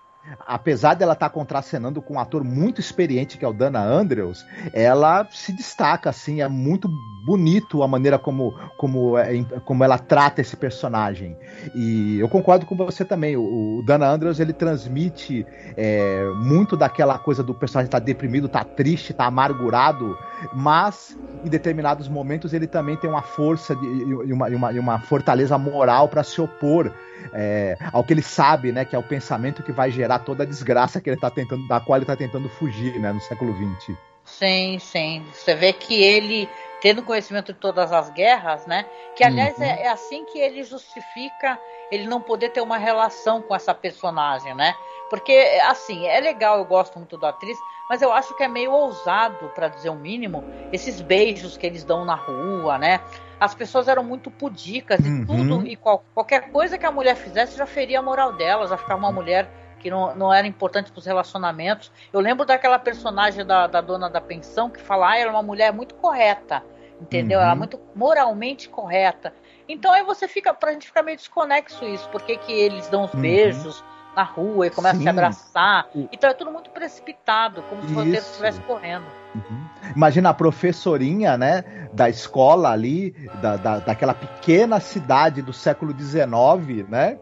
apesar dela estar tá contracenando com um ator muito experiente que é o Dana Andrews, ela se destaca assim, é muito bonito a maneira como, como, é, como ela trata esse personagem. E eu concordo com você também. O, o Dana Andrews ele transmite é, muito daquela coisa do personagem estar tá deprimido, estar tá triste, estar tá amargurado, mas em determinados momentos ele também tem uma força de, e, uma, e uma, e uma fortaleza moral para se opor é, ao que ele sabe, né, que é o pensamento que vai gerar toda a desgraça que ele tá tentando, da qual ele está tentando fugir, né, no século XX. Sim, sim. Você vê que ele, tendo conhecimento de todas as guerras, né? Que aliás uhum. é, é, assim que ele justifica ele não poder ter uma relação com essa personagem, né? Porque, assim, é legal, eu gosto muito da atriz, mas eu acho que é meio ousado, para dizer o mínimo, esses beijos que eles dão na rua, né? As pessoas eram muito pudicas e uhum. tudo, e qual, qualquer coisa que a mulher fizesse já feria a moral dela, já ficava uma mulher que não, não era importante para os relacionamentos. Eu lembro daquela personagem da, da dona da pensão que fala, ah, ela é uma mulher muito correta, entendeu? Uhum. Ela é muito moralmente correta. Então aí você fica, pra gente ficar meio desconexo isso, porque que eles dão os uhum. beijos na rua e começam Sim. a se abraçar. Então é tudo muito precipitado, como se o roteiro estivesse correndo. Uhum. Imagina a professorinha, né, da escola ali, da, da, daquela pequena cidade do século XIX, né?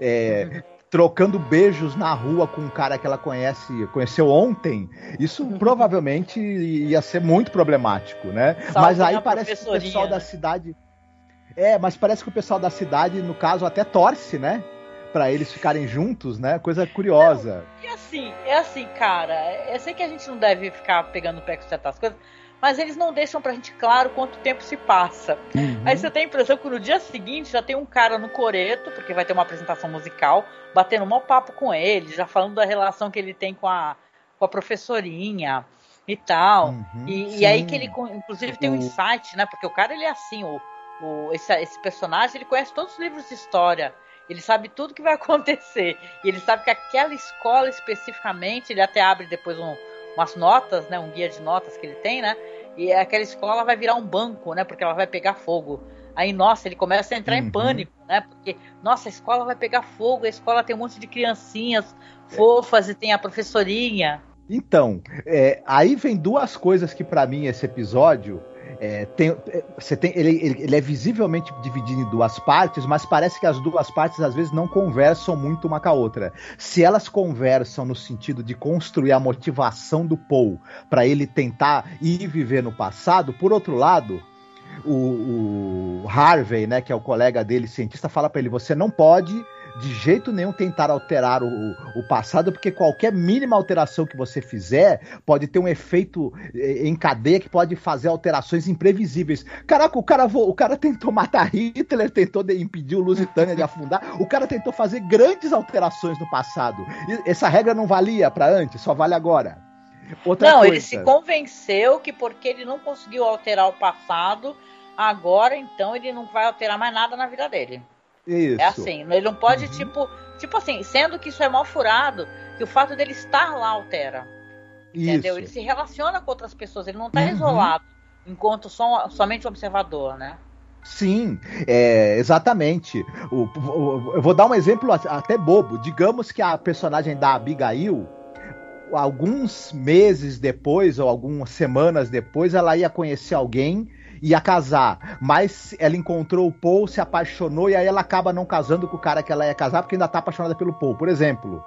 É, uhum trocando beijos na rua com um cara que ela conhece, conheceu ontem, isso uhum. provavelmente ia ser muito problemático, né? Salve mas aí parece que o pessoal da cidade. É, mas parece que o pessoal da cidade, no caso, até torce, né? para eles ficarem juntos, né? Coisa curiosa. Não, e assim, é assim, cara. Eu sei que a gente não deve ficar pegando o pé com certas coisas, mas eles não deixam pra gente claro quanto tempo se passa. Uhum. Aí você tem a impressão que no dia seguinte já tem um cara no coreto, porque vai ter uma apresentação musical, batendo um mau papo com ele, já falando da relação que ele tem com a, com a professorinha e tal. Uhum, e, e, aí que ele, inclusive, tem um insight, né? Porque o cara, ele é assim, o, o, esse, esse personagem, ele conhece todos os livros de história. Ele sabe tudo que vai acontecer. E ele sabe que aquela escola especificamente, ele até abre depois um, umas notas, né, um guia de notas que ele tem, né? E aquela escola vai virar um banco, né? Porque ela vai pegar fogo. Aí, nossa, ele começa a entrar uhum. em pânico, né? Porque, nossa, a escola vai pegar fogo, a escola tem um monte de criancinhas fofas e tem a professorinha. Então, é, aí vem duas coisas que para mim esse episódio é, tem, é, você tem, ele, ele, é visivelmente dividido em duas partes, mas parece que as duas partes às vezes não conversam muito uma com a outra. Se elas conversam no sentido de construir a motivação do Paul para ele tentar ir viver no passado, por outro lado, o, o Harvey, né, que é o colega dele, cientista, fala para ele: você não pode de jeito nenhum tentar alterar o, o passado, porque qualquer mínima alteração que você fizer pode ter um efeito eh, em cadeia que pode fazer alterações imprevisíveis. Caraca, o cara, o cara tentou matar Hitler, tentou impedir o Lusitânia de afundar, o cara tentou fazer grandes alterações no passado. E essa regra não valia para antes, só vale agora. Outra não, coisa. ele se convenceu que porque ele não conseguiu alterar o passado, agora então ele não vai alterar mais nada na vida dele. Isso. É assim, ele não pode, uhum. tipo, tipo assim, sendo que isso é mal furado, que o fato dele estar lá altera. Isso. Entendeu? Ele se relaciona com outras pessoas, ele não está uhum. isolado, enquanto som, somente observador, né? Sim, é, exatamente. O, o, eu vou dar um exemplo até bobo. Digamos que a personagem da Abigail, alguns meses depois, ou algumas semanas depois, ela ia conhecer alguém ia casar, mas ela encontrou o Paul, se apaixonou e aí ela acaba não casando com o cara que ela ia casar porque ainda tá apaixonada pelo Paul, por exemplo.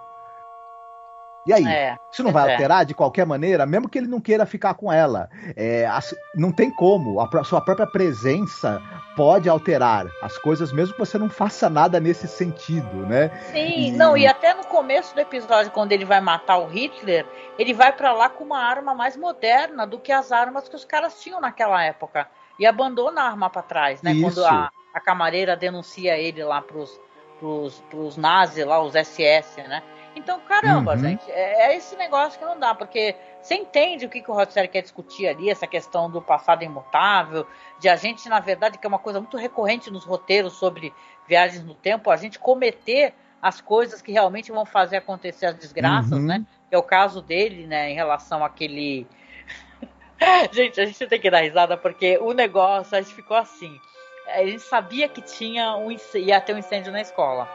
E aí? É, isso não vai é. alterar de qualquer maneira, mesmo que ele não queira ficar com ela. É, não tem como. A sua própria presença pode alterar as coisas, mesmo que você não faça nada nesse sentido, né? Sim, e... não, e até no começo do episódio, quando ele vai matar o Hitler, ele vai para lá com uma arma mais moderna do que as armas que os caras tinham naquela época e abandona a arma para trás, né? Isso. Quando a, a camareira denuncia ele lá pros, pros, pros nazis, lá, os SS, né? Então, caramba, uhum. gente, é, é, esse negócio que não dá, porque você entende o que, que o Rothschild quer discutir ali, essa questão do passado imutável, de a gente, na verdade, que é uma coisa muito recorrente nos roteiros sobre viagens no tempo, a gente cometer as coisas que realmente vão fazer acontecer as desgraças, uhum. né? Que é o caso dele, né, em relação àquele gente, a gente tem que dar risada porque o negócio, a gente ficou assim. A gente sabia que tinha um, ia ter um incêndio na escola.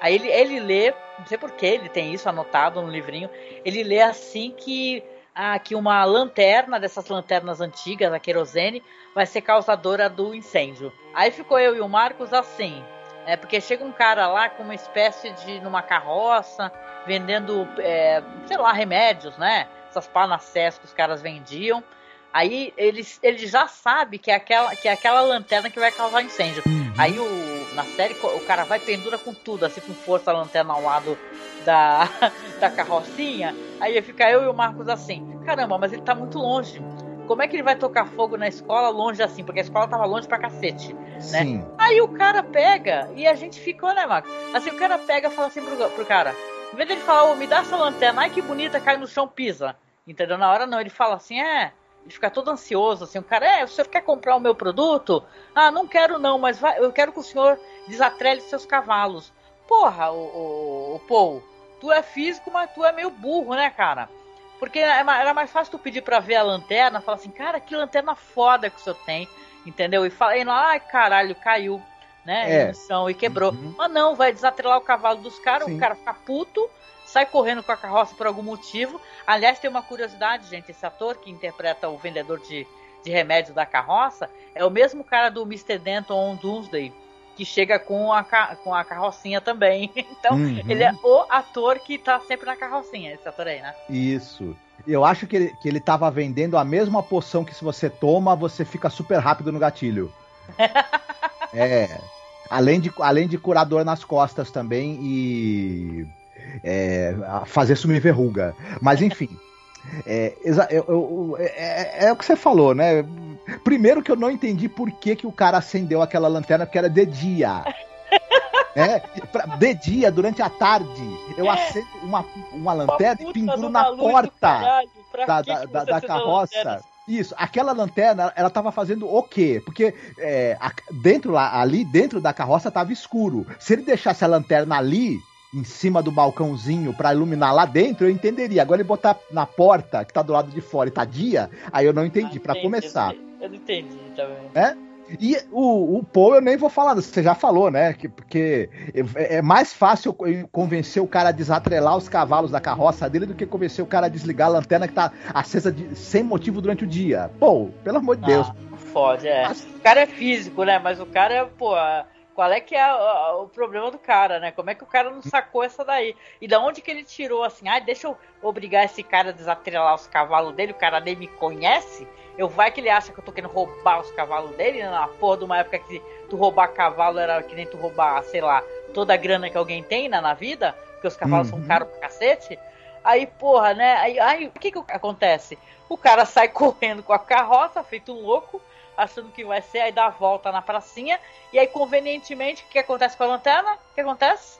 Aí ele, ele lê, não sei porquê, ele tem isso anotado no livrinho. Ele lê assim que, ah, que uma lanterna, dessas lanternas antigas, a querosene, vai ser causadora do incêndio. Aí ficou eu e o Marcos assim. É porque chega um cara lá com uma espécie de numa carroça vendendo, é, sei lá, remédios, né? Essas panacés que os caras vendiam. Aí ele, ele já sabe que é, aquela, que é aquela lanterna que vai causar incêndio. Uhum. Aí o, na série o cara vai pendura com tudo, assim com força a lanterna ao lado da, da carrocinha. Aí fica eu e o Marcos assim: caramba, mas ele tá muito longe. Como é que ele vai tocar fogo na escola longe assim? Porque a escola tava longe pra cacete, né? Sim. Aí o cara pega e a gente ficou, né, Marcos? Assim, o cara pega e fala assim pro, pro cara: em vez dele falar, oh, me dá essa lanterna, ai que bonita, cai no chão, pisa. Entendeu? Na hora não, ele fala assim: é ele fica todo ansioso, assim, o cara, é, o senhor quer comprar o meu produto? Ah, não quero não, mas vai, eu quero que o senhor desatrele seus cavalos. Porra, o, o, o Paul, tu é físico, mas tu é meio burro, né, cara? Porque é era mais fácil tu pedir para ver a lanterna, falar assim, cara, que lanterna foda que o senhor tem, entendeu? E fala, ai, caralho, caiu, né, é. e quebrou. Uhum. Mas não, vai desatrelar o cavalo dos caras, o cara fica puto, sai correndo com a carroça por algum motivo. Aliás, tem uma curiosidade, gente: esse ator que interpreta o vendedor de, de remédio da carroça é o mesmo cara do Mr. Denton on Doomsday, que chega com a, com a carrocinha também. Então, uhum. ele é o ator que tá sempre na carrocinha, esse ator aí, né? Isso. Eu acho que ele, que ele tava vendendo a mesma poção que se você toma, você fica super rápido no gatilho. é. Além de, além de curar dor nas costas também e é, fazer sumir verruga. Mas enfim. É, eu, é, é, o que você falou, né? Primeiro que eu não entendi por que, que o cara acendeu aquela lanterna, porque era de dia. É, pra, de dia, durante a tarde, eu acendo uma, uma lanterna e penduro na porta da, da, da, da carroça. Isso, aquela lanterna, ela tava fazendo o quê? Porque é, dentro lá, ali dentro da carroça tava escuro. Se ele deixasse a lanterna ali, em cima do balcãozinho para iluminar lá dentro, eu entenderia. Agora ele botar na porta, que tá do lado de fora e tá dia, aí eu não entendi, ah, para começar. Eu não entendi também. É? E o, o Paul eu nem vou falar, você já falou, né? Que, porque é, é mais fácil convencer o cara a desatrelar os cavalos da carroça dele do que convencer o cara a desligar a lanterna que tá acesa de, sem motivo durante o dia. Pô, pelo amor de ah, Deus. Fode, é. Mas... O cara é físico, né? Mas o cara é, pô. Qual é que é o, problema do cara, né? Como é que o cara não sacou essa daí? E da onde que ele tirou assim? Ah, deixa eu obrigar esse cara a desatrelar os cavalos dele, o cara nem me conhece. Eu vai que ele acha que eu tô querendo roubar os cavalos dele, né? na porra de uma época que tu roubar cavalo era que nem tu roubar, sei lá, toda a grana que alguém tem né, na vida, porque os cavalos uhum. são caros pra cacete. Aí, porra, né? Aí, aí o que que acontece? O cara sai correndo com a carroça, feito um louco, achando que vai ser, aí dá a volta na pracinha, e aí convenientemente, o que acontece com a lanterna? O que acontece?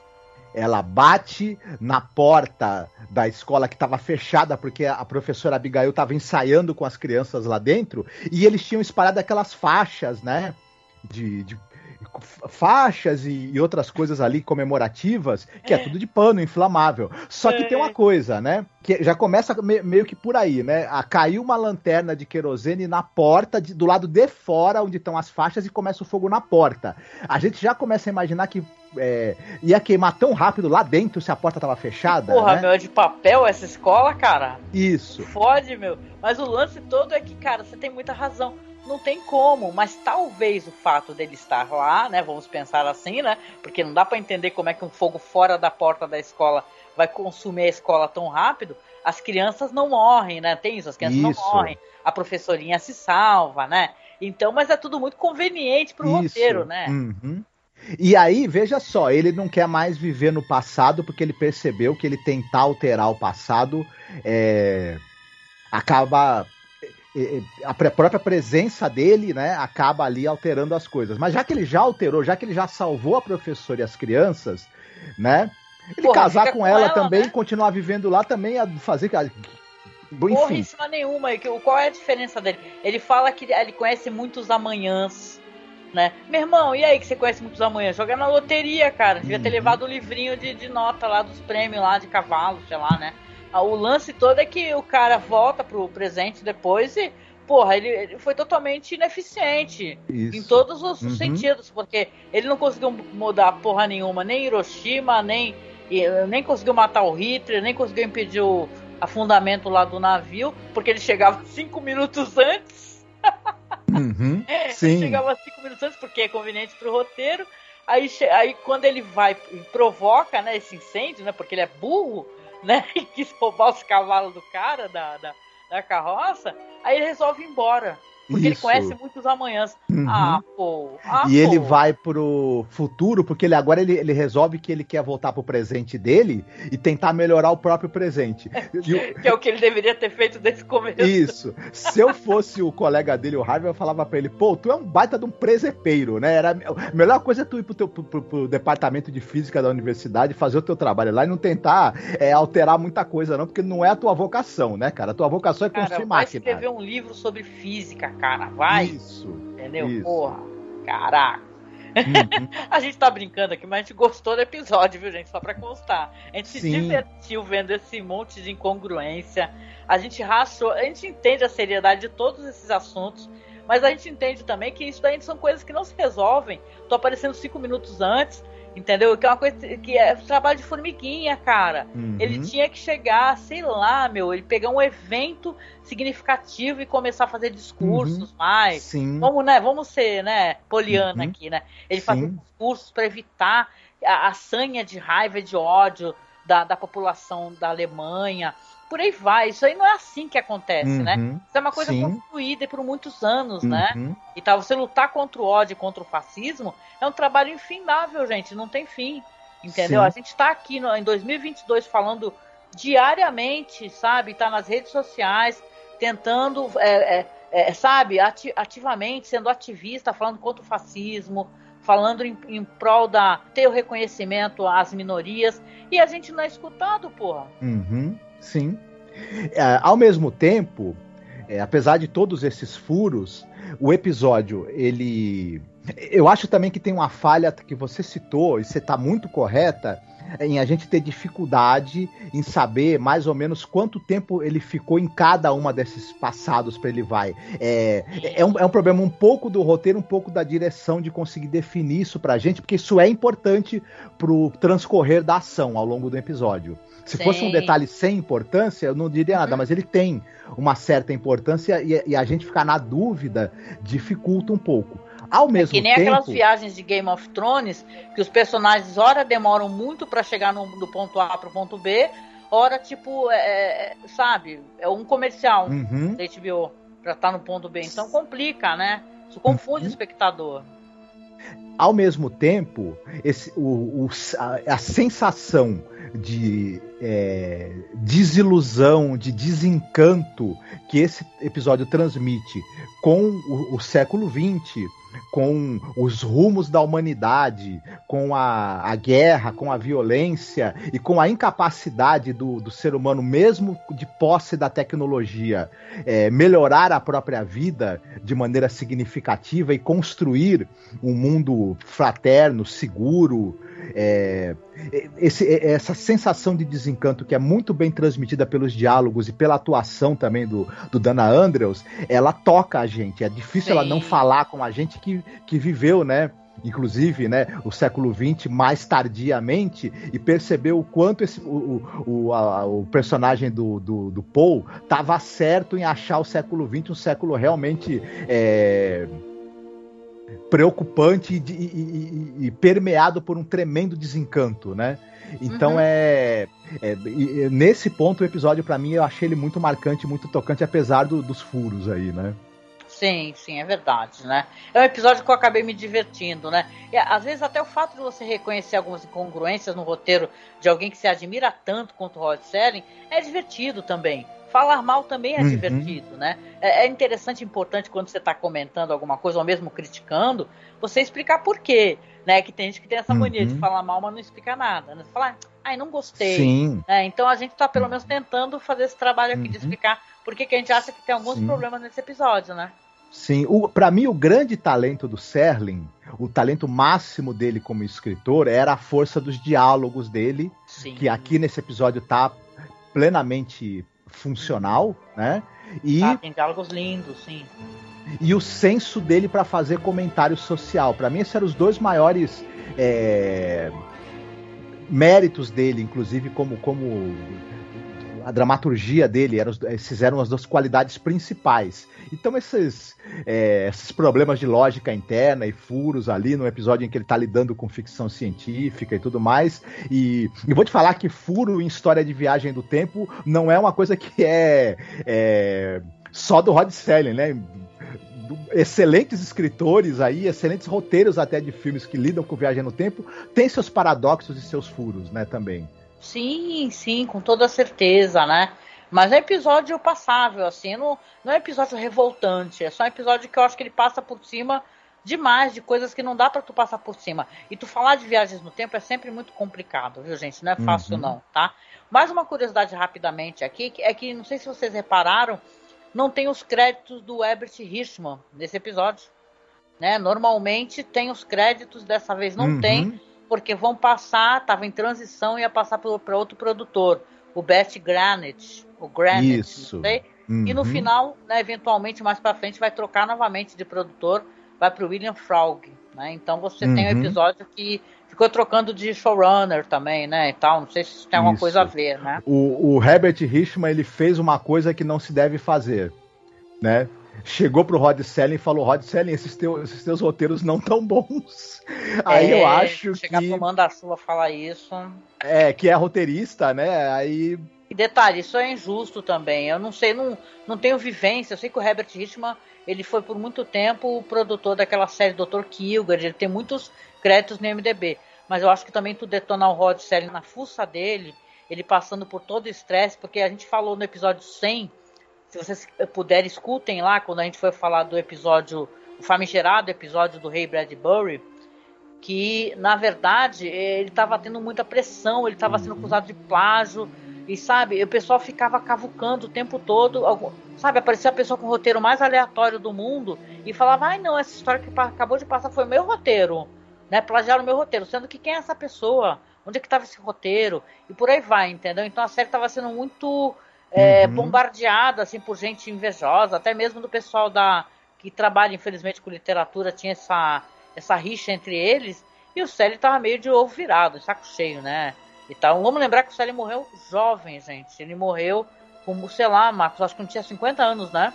Ela bate na porta da escola que estava fechada porque a professora Abigail estava ensaiando com as crianças lá dentro e eles tinham espalhado aquelas faixas, né? De, de faixas e, e, outras coisas ali comemorativas, que é, é tudo de pano inflamável. Só que é. tem uma coisa, né? Que já começa me, meio que por aí, né? A, caiu uma lanterna de querosene na porta, de, do lado de fora, onde estão as faixas, e começa o fogo na porta. A gente já começa a imaginar que é, ia queimar tão rápido lá dentro se a porta tava fechada. Porra, né? meu, é de papel essa escola, cara. Isso. Fode, meu. Mas o lance todo é que, cara, você tem muita razão não tem como, mas talvez o fato dele estar lá, né, vamos pensar assim, né, porque não dá para entender como é que um fogo fora da porta da escola vai consumir a escola tão rápido, as crianças não morrem, né, tem isso, as crianças isso. não morrem, a professorinha se salva, né, então, mas é tudo muito conveniente pro isso. roteiro, né. Uhum. E aí, veja só, ele não quer mais viver no passado porque ele percebeu que ele tentar alterar o passado é, acaba a própria presença dele, né, acaba ali alterando as coisas. Mas já que ele já alterou, já que ele já salvou a professora e as crianças, né, ele Porra, casar com, com ela, ela, também, né? continuar vivendo lá também, a fazer enfim. Porra, nenhuma. Qual é a diferença dele? Ele fala que ele conhece muitos amanhãs, né? Meu irmão, e aí que você conhece muitos amanhãs? Joga na loteria, cara. Devia uhum. ter levado o livrinho de, de nota lá dos prêmios lá de cavalo, sei lá, né? O lance todo é que o cara volta pro presente depois e, porra, ele, ele foi totalmente ineficiente Isso. em todos os Uhum. sentidos, porque ele não conseguiu mudar porra nenhuma, nem Hiroshima, nem, nem conseguiu matar o Hitler, nem conseguiu impedir o afundamento lá do navio, porque ele chegava cinco minutos antes. Uhum. Ele chegava cinco minutos antes, porque é conveniente pro roteiro. Aí, aí quando ele vai e provoca né, esse incêndio, né? Porque ele é burro, né? E quis roubar os cavalos do cara, da, da, da carroça, aí ele resolve ir embora. Porque ele Isso. conhece muitos amanhãs. Uhum. Ah, pô. Ah, e ele pô. vai pro futuro, porque ele agora ele, ele resolve que ele quer voltar pro presente dele e tentar melhorar o próprio presente. E o- Que é o que ele deveria ter feito desde o começo. Isso. Se eu fosse o colega dele, o Harvey, eu falava pra ele, pô, tu é um baita de um presepeiro, né? Era, a melhor coisa é tu ir pro, teu, pro, pro- pro departamento de física da universidade, fazer o teu trabalho lá e não tentar é, alterar muita coisa, não, porque não é a tua vocação, né, cara? A tua vocação é Cara, construir vai máquina. escrever um livro sobre física, cara. Vai. Isso. Entendeu? isso. Porra. Caraca. Uhum. A gente tá brincando aqui, mas a gente gostou do episódio, viu, gente? Só pra constar. A gente se Sim. divertiu vendo esse monte de incongruência. A gente rachou, a gente entende a seriedade de todos esses assuntos, mas a gente entende também que isso daí são coisas que não se resolvem. Tô aparecendo cinco minutos antes, entendeu? Que é uma coisa que é trabalho de formiguinha, cara. Uhum. Ele tinha que chegar, sei lá, meu, ele pegar um evento significativo e começar a fazer discursos mais. Sim. Vamos, né? Vamos ser, né, poliana Uhum. aqui, né? Ele fazer discursos para evitar a, a sanha de raiva e de ódio da, da população da Alemanha. Por aí vai. Isso aí não é assim que acontece, né? Uhum. Isso é uma coisa Sim. construída por muitos anos, né? Uhum. E tá, você lutar contra o ódio e contra o fascismo é um trabalho infindável, gente. Não tem fim. Entendeu? Sim. A gente tá aqui no- em 2022 falando diariamente, sabe? Tá nas redes sociais, tentando, é, é, é, sabe, ati- ativamente, sendo ativista, falando contra o fascismo, falando em, em prol da ter o reconhecimento às minorias. E a gente não é escutado, porra. Uhum, sim. É, ao mesmo tempo, é, apesar de todos esses furos, o episódio, ele. Eu acho também que tem uma falha que você citou, e você está muito correta, em a gente ter dificuldade em saber mais ou menos quanto tempo ele ficou em cada uma desses passados para ele vai. É, é, um, é um problema um pouco do roteiro, um pouco da direção de conseguir definir isso pra gente, porque isso é importante pro transcorrer da ação ao longo do episódio. Se Sim. fosse um detalhe sem importância, eu não diria nada, Uhum. mas ele tem uma certa importância e, e a gente ficar na dúvida dificulta um pouco. Ao mesmo É que nem tempo. aquelas viagens de Game of Thrones, que os personagens, ora, demoram muito pra chegar no, do ponto A pro ponto B, ora, tipo, é, é, sabe, é um comercial Uhum. da HBO pra estar no ponto B. Então complica, né? Isso confunde Uhum. o espectador. Ao mesmo tempo, esse, o, o- a, a sensação de é, desilusão, de desencanto que esse episódio transmite com o, o século XX, com os rumos da humanidade, com a, a guerra, com a violência e com a incapacidade do, do ser humano, mesmo de posse da tecnologia, é, melhorar a própria vida de maneira significativa e construir um mundo fraterno, seguro. é, esse- essa sensação de desencanto que é muito bem transmitida pelos diálogos e pela atuação também do, do Dana Andrews, ela toca a gente. É difícil ela Sim. não falar com a gente que, que viveu, né? Inclusive, né, o século XX mais tardiamente e percebeu o quanto esse, o, o, o, a- o personagem do, do, do Paul estava certo em achar o século XX um século realmente é, preocupante e, e- e- e permeado por um tremendo desencanto, né? Então Uhum. é, é- nesse ponto o episódio pra mim eu achei ele muito marcante, muito tocante, apesar do- dos furos aí, né? Sim, sim, é verdade, né? É um episódio que eu acabei me divertindo, né? E às vezes até o fato de você reconhecer algumas incongruências no roteiro de alguém que se admira tanto quanto o Rod Serling é divertido também. Falar mal também é Uhum. divertido, né? É, é interessante e importante quando você está comentando alguma coisa ou mesmo criticando, você explicar por quê, né? Que tem gente que tem essa mania de Uhum. falar mal, mas não explica nada, né? Você fala, ai, não gostei. Sim. É, então a gente está pelo menos tentando fazer esse trabalho aqui de Uhum. explicar por que que a gente acha que tem alguns Sim. problemas nesse episódio, né? Sim, para mim o grande talento do Serling, o talento máximo dele como escritor era a força dos diálogos dele, Sim. que aqui nesse episódio tá plenamente funcional, né? E ah, tem diálogos lindos, sim. E o senso dele para fazer comentário social. Para mim, esses eram os dois maiores é, méritos dele, inclusive como, como a dramaturgia dele, eram, esses eram as duas qualidades principais. Então esses, é, esses problemas de lógica interna e furos ali no episódio em que ele está lidando com ficção científica e tudo mais. E, e, vou te falar que furo em história de viagem do tempo não é uma coisa que é, é só do Rod Serling, né? excelentes escritores aí, excelentes roteiros até de filmes que lidam com viagem no tempo, tem seus paradoxos e seus furos, né, também. Sim, sim, com toda certeza, né? Mas é episódio passável, assim, não, não é episódio revoltante, é só um episódio que eu acho que ele passa por cima demais de coisas que não dá para tu passar por cima. E tu falar de viagens no tempo é sempre muito complicado, viu, gente? Não é fácil uhum. não, tá? Mais uma curiosidade rapidamente aqui, é que não sei se vocês repararam, não tem os créditos do Herbert Hirschman nesse episódio. Né? Normalmente tem os créditos, dessa vez não uhum. tem, porque vão passar, estava em transição e ia passar para outro produtor, o Beth Granite, o Granite, Isso. não sei. Uhum. E no uhum. final, né, eventualmente, mais para frente, vai trocar novamente de produtor, vai para o William Frog. Né? Então você uhum. tem um uhum. episódio que ficou trocando de showrunner também, né? E tal. Não sei se isso tem alguma isso. coisa a ver, né? O, o Herbert Richman ele fez uma coisa que não se deve fazer, né? Chegou pro Rod Selling e falou: Rod Selling, esses, teu, esses teus roteiros não tão bons. Aí é, eu acho chegar que. Chegar pro Manda-Chuva falar isso. É, que é roteirista, né? Aí. E detalhe, isso é injusto também. Eu não sei, não, não tenho vivência. Eu sei que o Herbert Richman ele foi por muito tempo o produtor daquela série Dr. Kilgar. Ele tem muitos créditos no MDB. Mas eu acho que também tu detonar o Rod Serling na fuça dele, ele passando por todo o estresse, porque a gente falou no episódio 100, se vocês puderem, escutem lá, quando a gente foi falar do episódio, o famigerado episódio do Rei Bradbury, que, na verdade, ele estava tendo muita pressão, ele estava sendo acusado de plágio, e sabe, o pessoal ficava cavucando o tempo todo, sabe, aparecia a pessoa com o roteiro mais aleatório do mundo e falava, ai não, essa história que acabou de passar foi meu roteiro né? Plagiaram o meu roteiro, sendo que quem é essa pessoa? Onde é que estava esse roteiro? E por aí vai, entendeu? Então a série estava sendo muito é, uhum. bombardeada assim por gente invejosa, até mesmo do pessoal da que trabalha infelizmente com literatura tinha essa essa rixa entre eles. E o Célio estava meio de ovo virado, saco cheio, né? Então, vamos lembrar que o Célio morreu jovem, gente. Ele morreu como, sei lá, Marcos, acho que não tinha 50 anos, né?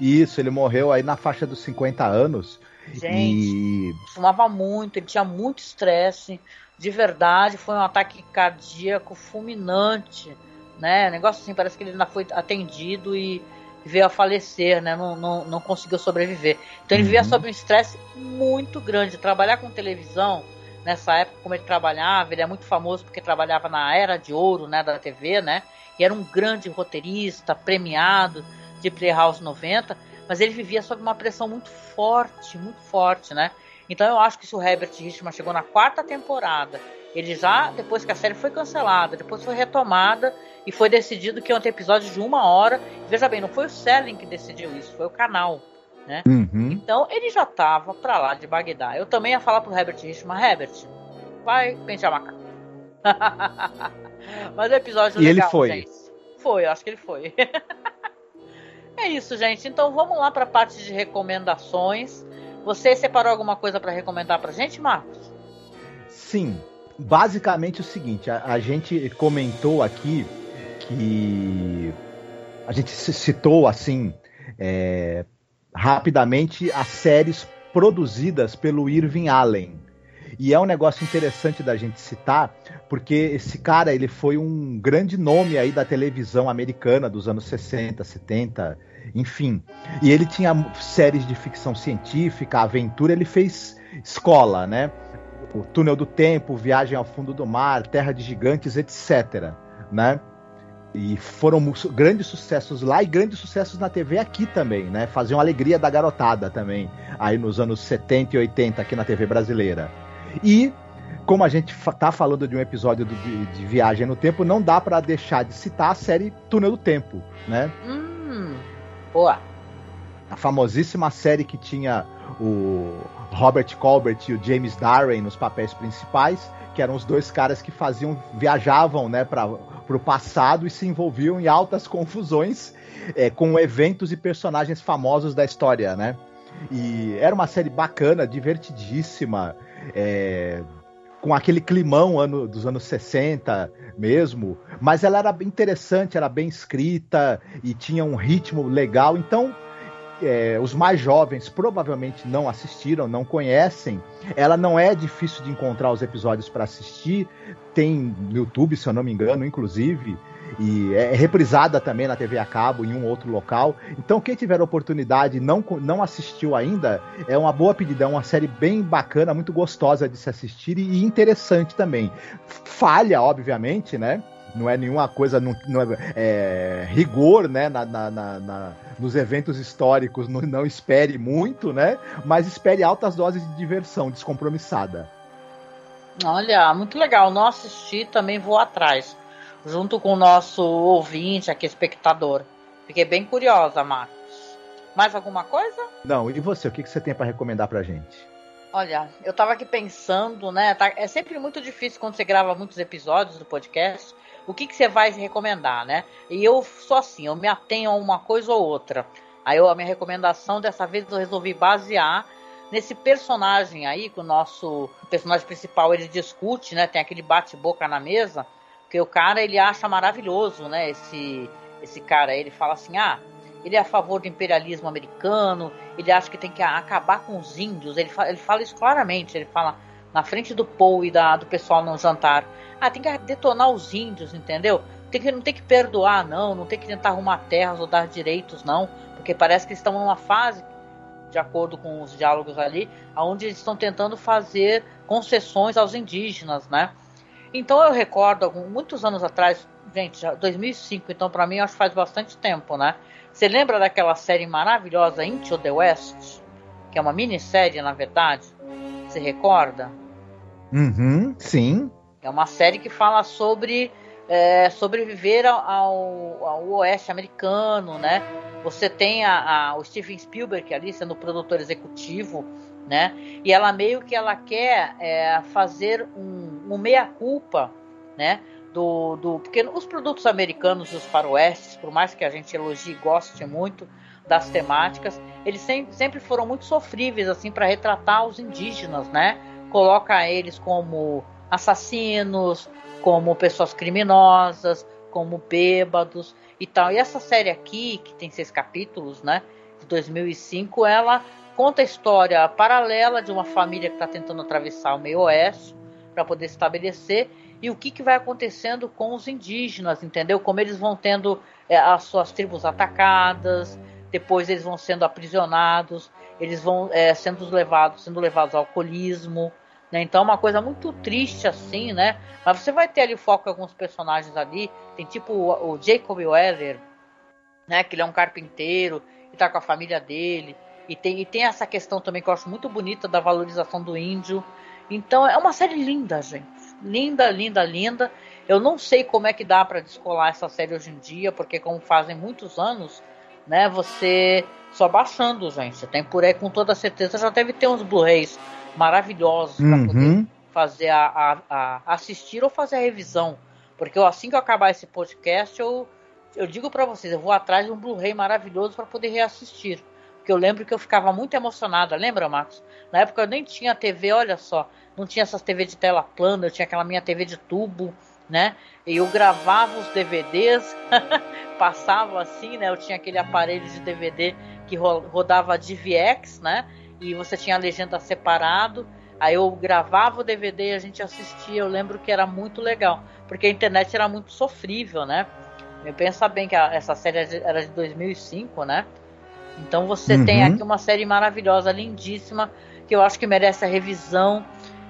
Isso, ele morreu aí na faixa dos 50 anos. Gente, e... fumava muito, ele tinha muito estresse. De verdade, foi um ataque cardíaco fulminante, né? Negócio assim, parece que ele ainda foi atendido e veio a falecer, né? Não, não, não conseguiu sobreviver. Então ele uhum. vivia sob um estresse muito grande. Trabalhar com televisão, nessa época, como ele trabalhava, ele é muito famoso porque trabalhava na era de ouro, né, da TV, né? E era um grande roteirista, premiado de Playhouse 90 mas ele vivia sob uma pressão muito forte, muito forte, né? Então eu acho que se o Herbert Richman chegou na quarta temporada, ele já, depois que a série foi cancelada, depois foi retomada e foi decidido que ia ter episódio de uma hora. Veja bem, não foi o Selling que decidiu isso, foi o canal. Né? Uhum. Então ele já tava pra lá de Bagdá. Eu também ia falar pro Herbert Richman, Herbert, vai pentear macaco. Mas o episódio e legal, ele foi. Gente. Foi, eu acho que ele foi. É isso, gente. Então vamos lá para a parte de recomendações. Você separou alguma coisa para recomendar para gente, Marcos? Sim. Basicamente o seguinte: a, a gente comentou aqui que a gente citou assim é, rapidamente as séries produzidas pelo Irving Allen. E é um negócio interessante da gente citar, porque esse cara ele foi um grande nome aí da televisão americana dos anos 60, 70, enfim. E ele tinha séries de ficção científica, aventura, ele fez escola, né? O Túnel do Tempo, Viagem ao Fundo do Mar, Terra de Gigantes, etc. Né? E foram grandes sucessos lá e grandes sucessos na TV aqui também, né? Faziam alegria da garotada também, aí nos anos 70 e 80 aqui na TV brasileira. E como a gente tá falando de um episódio de, de, Viagem no Tempo, não dá para deixar de citar a série Túnel do Tempo, né? Hum. Boa. A famosíssima série que tinha o Robert Colbert e o James Darren nos papéis principais, que eram os dois caras que faziam, viajavam, né, para o passado e se envolviam em altas confusões é, com eventos e personagens famosos da história, né? E era uma série bacana, divertidíssima, é, com aquele climão ano, dos anos 60 mesmo, mas ela era interessante, era bem escrita e tinha um ritmo legal, então é, os mais jovens provavelmente não assistiram, não conhecem. Ela não é difícil de encontrar os episódios para assistir. Tem no YouTube, se eu não me engano, inclusive. E é reprisada também na TV a cabo em um outro local. Então, quem tiver oportunidade e não, não assistiu ainda, é uma boa pedida. É uma série bem bacana, muito gostosa de se assistir e interessante também. Falha, obviamente, né? Não é nenhuma coisa, não, não é, é, rigor, né, na, na, na, nos eventos históricos, não, não, espere muito, né, mas espere altas doses de diversão descompromissada. Olha, muito legal, não assisti, também vou atrás, junto com o nosso ouvinte aqui, espectador. Fiquei bem curiosa, Marcos. Mais alguma coisa? Não, e você, o que, que você tem para recomendar pra gente? Olha, eu tava aqui pensando, né? Tá, é sempre muito difícil quando você grava muitos episódios do podcast o que, que você vai recomendar, né? E eu sou assim, eu me atenho a uma coisa ou outra. Aí eu, a minha recomendação dessa vez eu resolvi basear nesse personagem aí, que o nosso personagem principal ele discute, né? Tem aquele bate-boca na mesa, que o cara ele acha maravilhoso, né? Esse, esse cara, ele fala assim, ah, ele é a favor do imperialismo americano, ele acha que tem que acabar com os índios, ele fala, ele fala isso claramente, ele fala na frente do Paul e da, do pessoal no jantar. Ah, tem que detonar os índios, entendeu? Tem que, não tem que perdoar, não. Não tem que tentar arrumar terras ou dar direitos, não. Porque parece que estão numa fase, de acordo com os diálogos ali, onde eles estão tentando fazer concessões aos indígenas, né? Então eu recordo, muitos anos atrás, gente, já 2005, então para mim acho que faz bastante tempo, né? Você lembra daquela série maravilhosa Into the West? Que é uma minissérie, na verdade? Você recorda? Uhum, sim. É uma série que fala sobre é, sobreviver ao, ao, oeste americano, né? Você tem a, a, o Steven Spielberg ali sendo produtor executivo, né? E ela meio que ela quer é, fazer um, um meia-culpa, né? Do, do, porque os produtos americanos os faroestes, por mais que a gente elogie e goste muito das temáticas, eles sempre, sempre foram muito sofríveis assim para retratar os indígenas, né? Coloca eles como assassinos, como pessoas criminosas, como bêbados e tal. E essa série aqui, que tem seis capítulos, né, de 2005, ela conta a história paralela de uma família que está tentando atravessar o meio oeste para poder estabelecer e o que, que vai acontecendo com os indígenas, entendeu? Como eles vão tendo é, as suas tribos atacadas, depois eles vão sendo aprisionados, eles vão é, sendo levados, sendo levados ao alcoolismo, né? Então é uma coisa muito triste assim, né? Mas você vai ter ali foco em alguns personagens ali. Tem tipo o, o Jacob Weller, né? Que ele é um carpinteiro e tá com a família dele. E tem, e tem essa questão também que eu acho muito bonita da valorização do índio. Então é uma série linda, gente. Linda, linda, linda. Eu não sei como é que dá para descolar essa série hoje em dia, porque como fazem muitos anos, né? Você só baixando, gente. Você tem por aí com toda certeza já deve ter uns Blu-rays maravilhosos para uhum. poder fazer a, a, a, assistir ou fazer a revisão. Porque eu, assim que eu acabar esse podcast, eu, eu digo para vocês, eu vou atrás de um Blu-ray maravilhoso para poder reassistir. Porque eu lembro que eu ficava muito emocionada, lembra, Marcos? Na época eu nem tinha TV, olha só, não tinha essas TV de tela plana, eu tinha aquela minha TV de tubo, né? E eu gravava os DVDs, passava assim, né? Eu tinha aquele aparelho de DVD que rodava DVX, né? E você tinha a legenda separado. Aí eu gravava o DVD e a gente assistia. Eu lembro que era muito legal, porque a internet era muito sofrível, né? Pensa bem que a, essa série era de 2005, né? Então você uhum. tem aqui uma série maravilhosa, lindíssima, que eu acho que merece a revisão.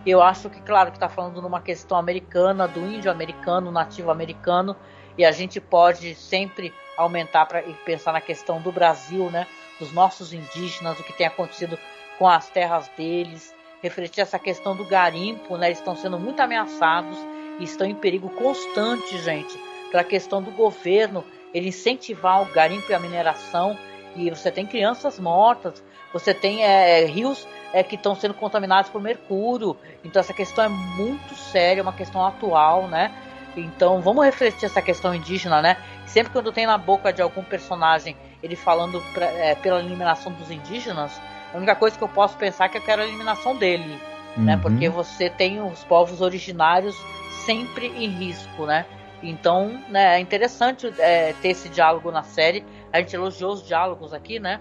Eu acho que, claro, que está falando numa questão americana, do índio americano, nativo americano, e a gente pode sempre aumentar para pensar na questão do Brasil, né? Dos nossos indígenas, o que tem acontecido com as terras deles, refletir essa questão do garimpo, né? Eles estão sendo muito ameaçados e estão em perigo constante, gente, pela questão do governo ele incentivar o garimpo e a mineração E você tem crianças mortas, você tem é, rios é, que estão sendo contaminados por mercúrio. Então essa questão é muito séria, uma questão atual, né? Então vamos refletir essa questão indígena, né? Sempre quando tem na boca de algum personagem ele falando pra, é, pela eliminação dos indígenas, a única coisa que eu posso pensar é que eu quero a eliminação dele, né? uhum. né? Porque você tem os povos originários sempre em risco, né? Então, né, é interessante é, ter esse diálogo na série. A gente elogiou os diálogos aqui, né?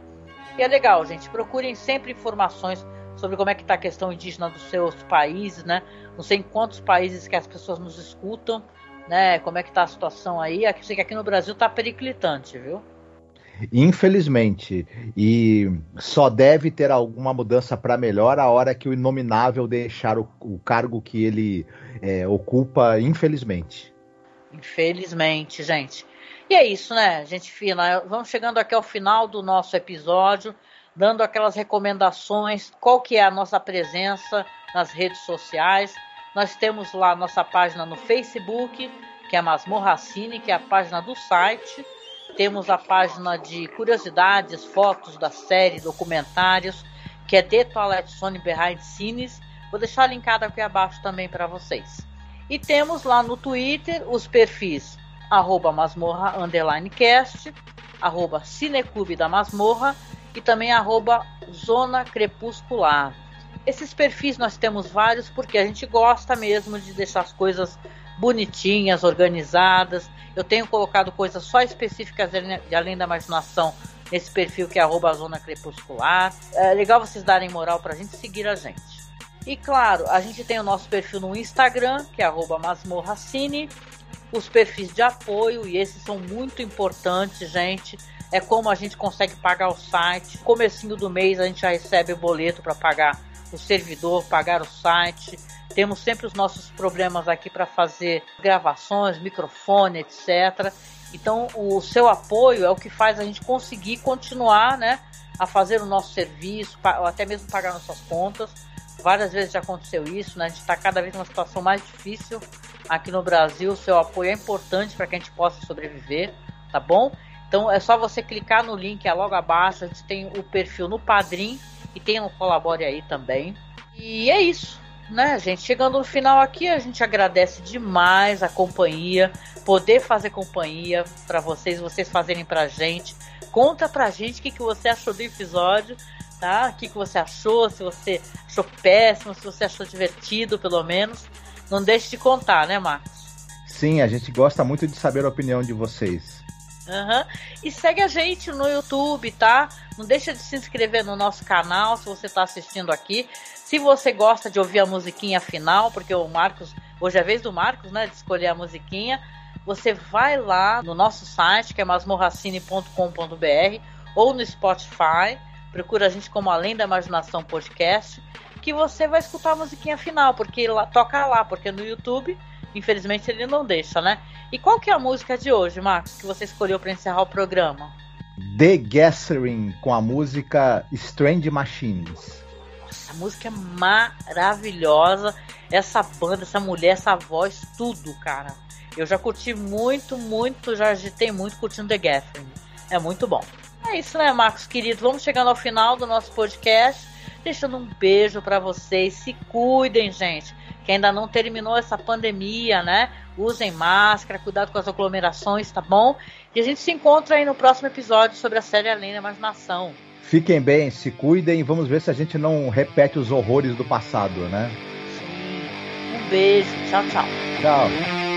E é legal, gente. Procurem sempre informações sobre como é que está a questão indígena dos seus países, né? Não sei em quantos países que as pessoas nos escutam, né? Como é que está a situação aí? Aqui, sei que aqui no Brasil está periclitante, viu? Infelizmente. E só deve ter alguma mudança para melhor a hora que o inominável deixar o, o cargo que ele é, ocupa, infelizmente. Infelizmente, gente. E é isso, né, gente fina? Vamos chegando aqui ao final do nosso episódio, dando aquelas recomendações, qual que é a nossa presença nas redes sociais. Nós temos lá nossa página no Facebook, que é Masmorra Cine, que é a página do site. Temos a página de curiosidades, fotos da série, documentários, que é The Twilight Zone Behind Scenes. Vou deixar linkado aqui abaixo também para vocês. E temos lá no Twitter os perfis arroba masmorra arroba cineclube da masmorra e também arroba zona crepuscular. Esses perfis nós temos vários porque a gente gosta mesmo de deixar as coisas bonitinhas, organizadas. Eu tenho colocado coisas só específicas de além da imaginação nesse perfil que é arroba zona crepuscular. É legal vocês darem moral pra gente seguir a gente. E claro, a gente tem o nosso perfil no Instagram, que é arroba masmorracine, os perfis de apoio, e esses são muito importantes, gente. É como a gente consegue pagar o site. Comecinho do mês a gente já recebe o boleto para pagar o servidor, pagar o site. Temos sempre os nossos problemas aqui para fazer gravações, microfone, etc. Então, o seu apoio é o que faz a gente conseguir continuar, né, a fazer o nosso serviço, até mesmo pagar nossas contas. Várias vezes já aconteceu isso, né? A gente está cada vez numa situação mais difícil aqui no Brasil. O seu apoio é importante para que a gente possa sobreviver, tá bom? Então é só você clicar no link é logo abaixo. A gente tem o perfil no Padrim e tem no Colabore aí também. E é isso, né, gente? Chegando no final aqui, a gente agradece demais a companhia, poder fazer companhia para vocês, vocês fazerem pra gente. Conta pra gente o que, que você achou do episódio tá? O que, que você achou, se você achou péssimo, se você achou divertido, pelo menos. Não deixe de contar, né, Marcos? Sim, a gente gosta muito de saber a opinião de vocês. Uhum. E segue a gente no YouTube, tá? Não deixa de se inscrever no nosso canal se você está assistindo aqui. Se você gosta de ouvir a musiquinha final, porque o Marcos, hoje é a vez do Marcos, né, de escolher a musiquinha, você vai lá no nosso site, que é masmorracine.com.br, ou no Spotify, procura a gente como Além da Imaginação Podcast, que você vai escutar a musiquinha final, porque lá, toca lá, porque no YouTube, infelizmente, ele não deixa, né? E qual que é a música de hoje, Marcos, que você escolheu para encerrar o programa? The Gathering, com a música Strange Machines. A música é maravilhosa. Essa banda, essa mulher, essa voz, tudo, cara. Eu já curti muito, muito, já agitei muito curtindo The Gathering. É muito bom. É isso, né, Marcos querido? Vamos chegando ao final do nosso podcast. Deixando um beijo para vocês. Se cuidem, gente. Que ainda não terminou essa pandemia, né? Usem máscara, cuidado com as aglomerações, tá bom? E a gente se encontra aí no próximo episódio sobre a série Além da Imaginação. Fiquem bem, se cuidem e vamos ver se a gente não repete os horrores do passado, né? Sim. Um beijo. Tchau, tchau. Tchau.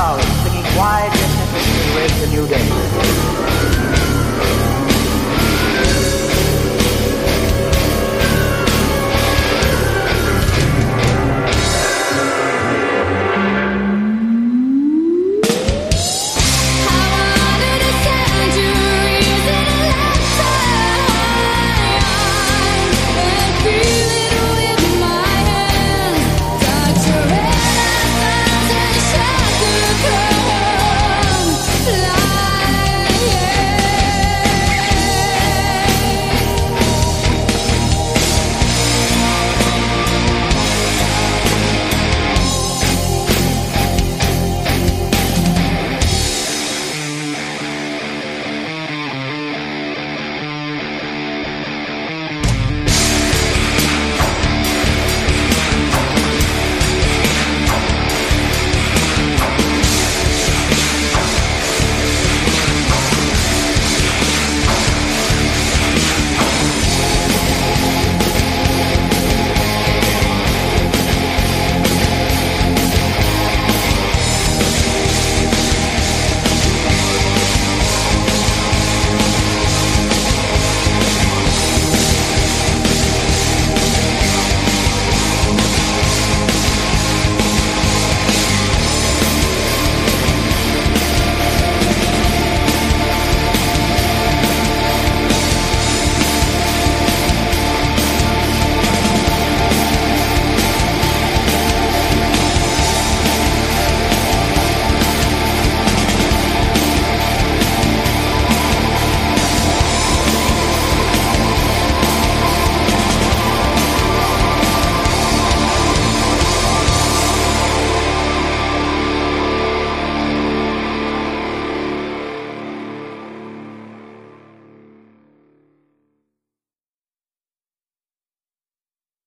Crowley singing Why Didn't History Erase the New Day?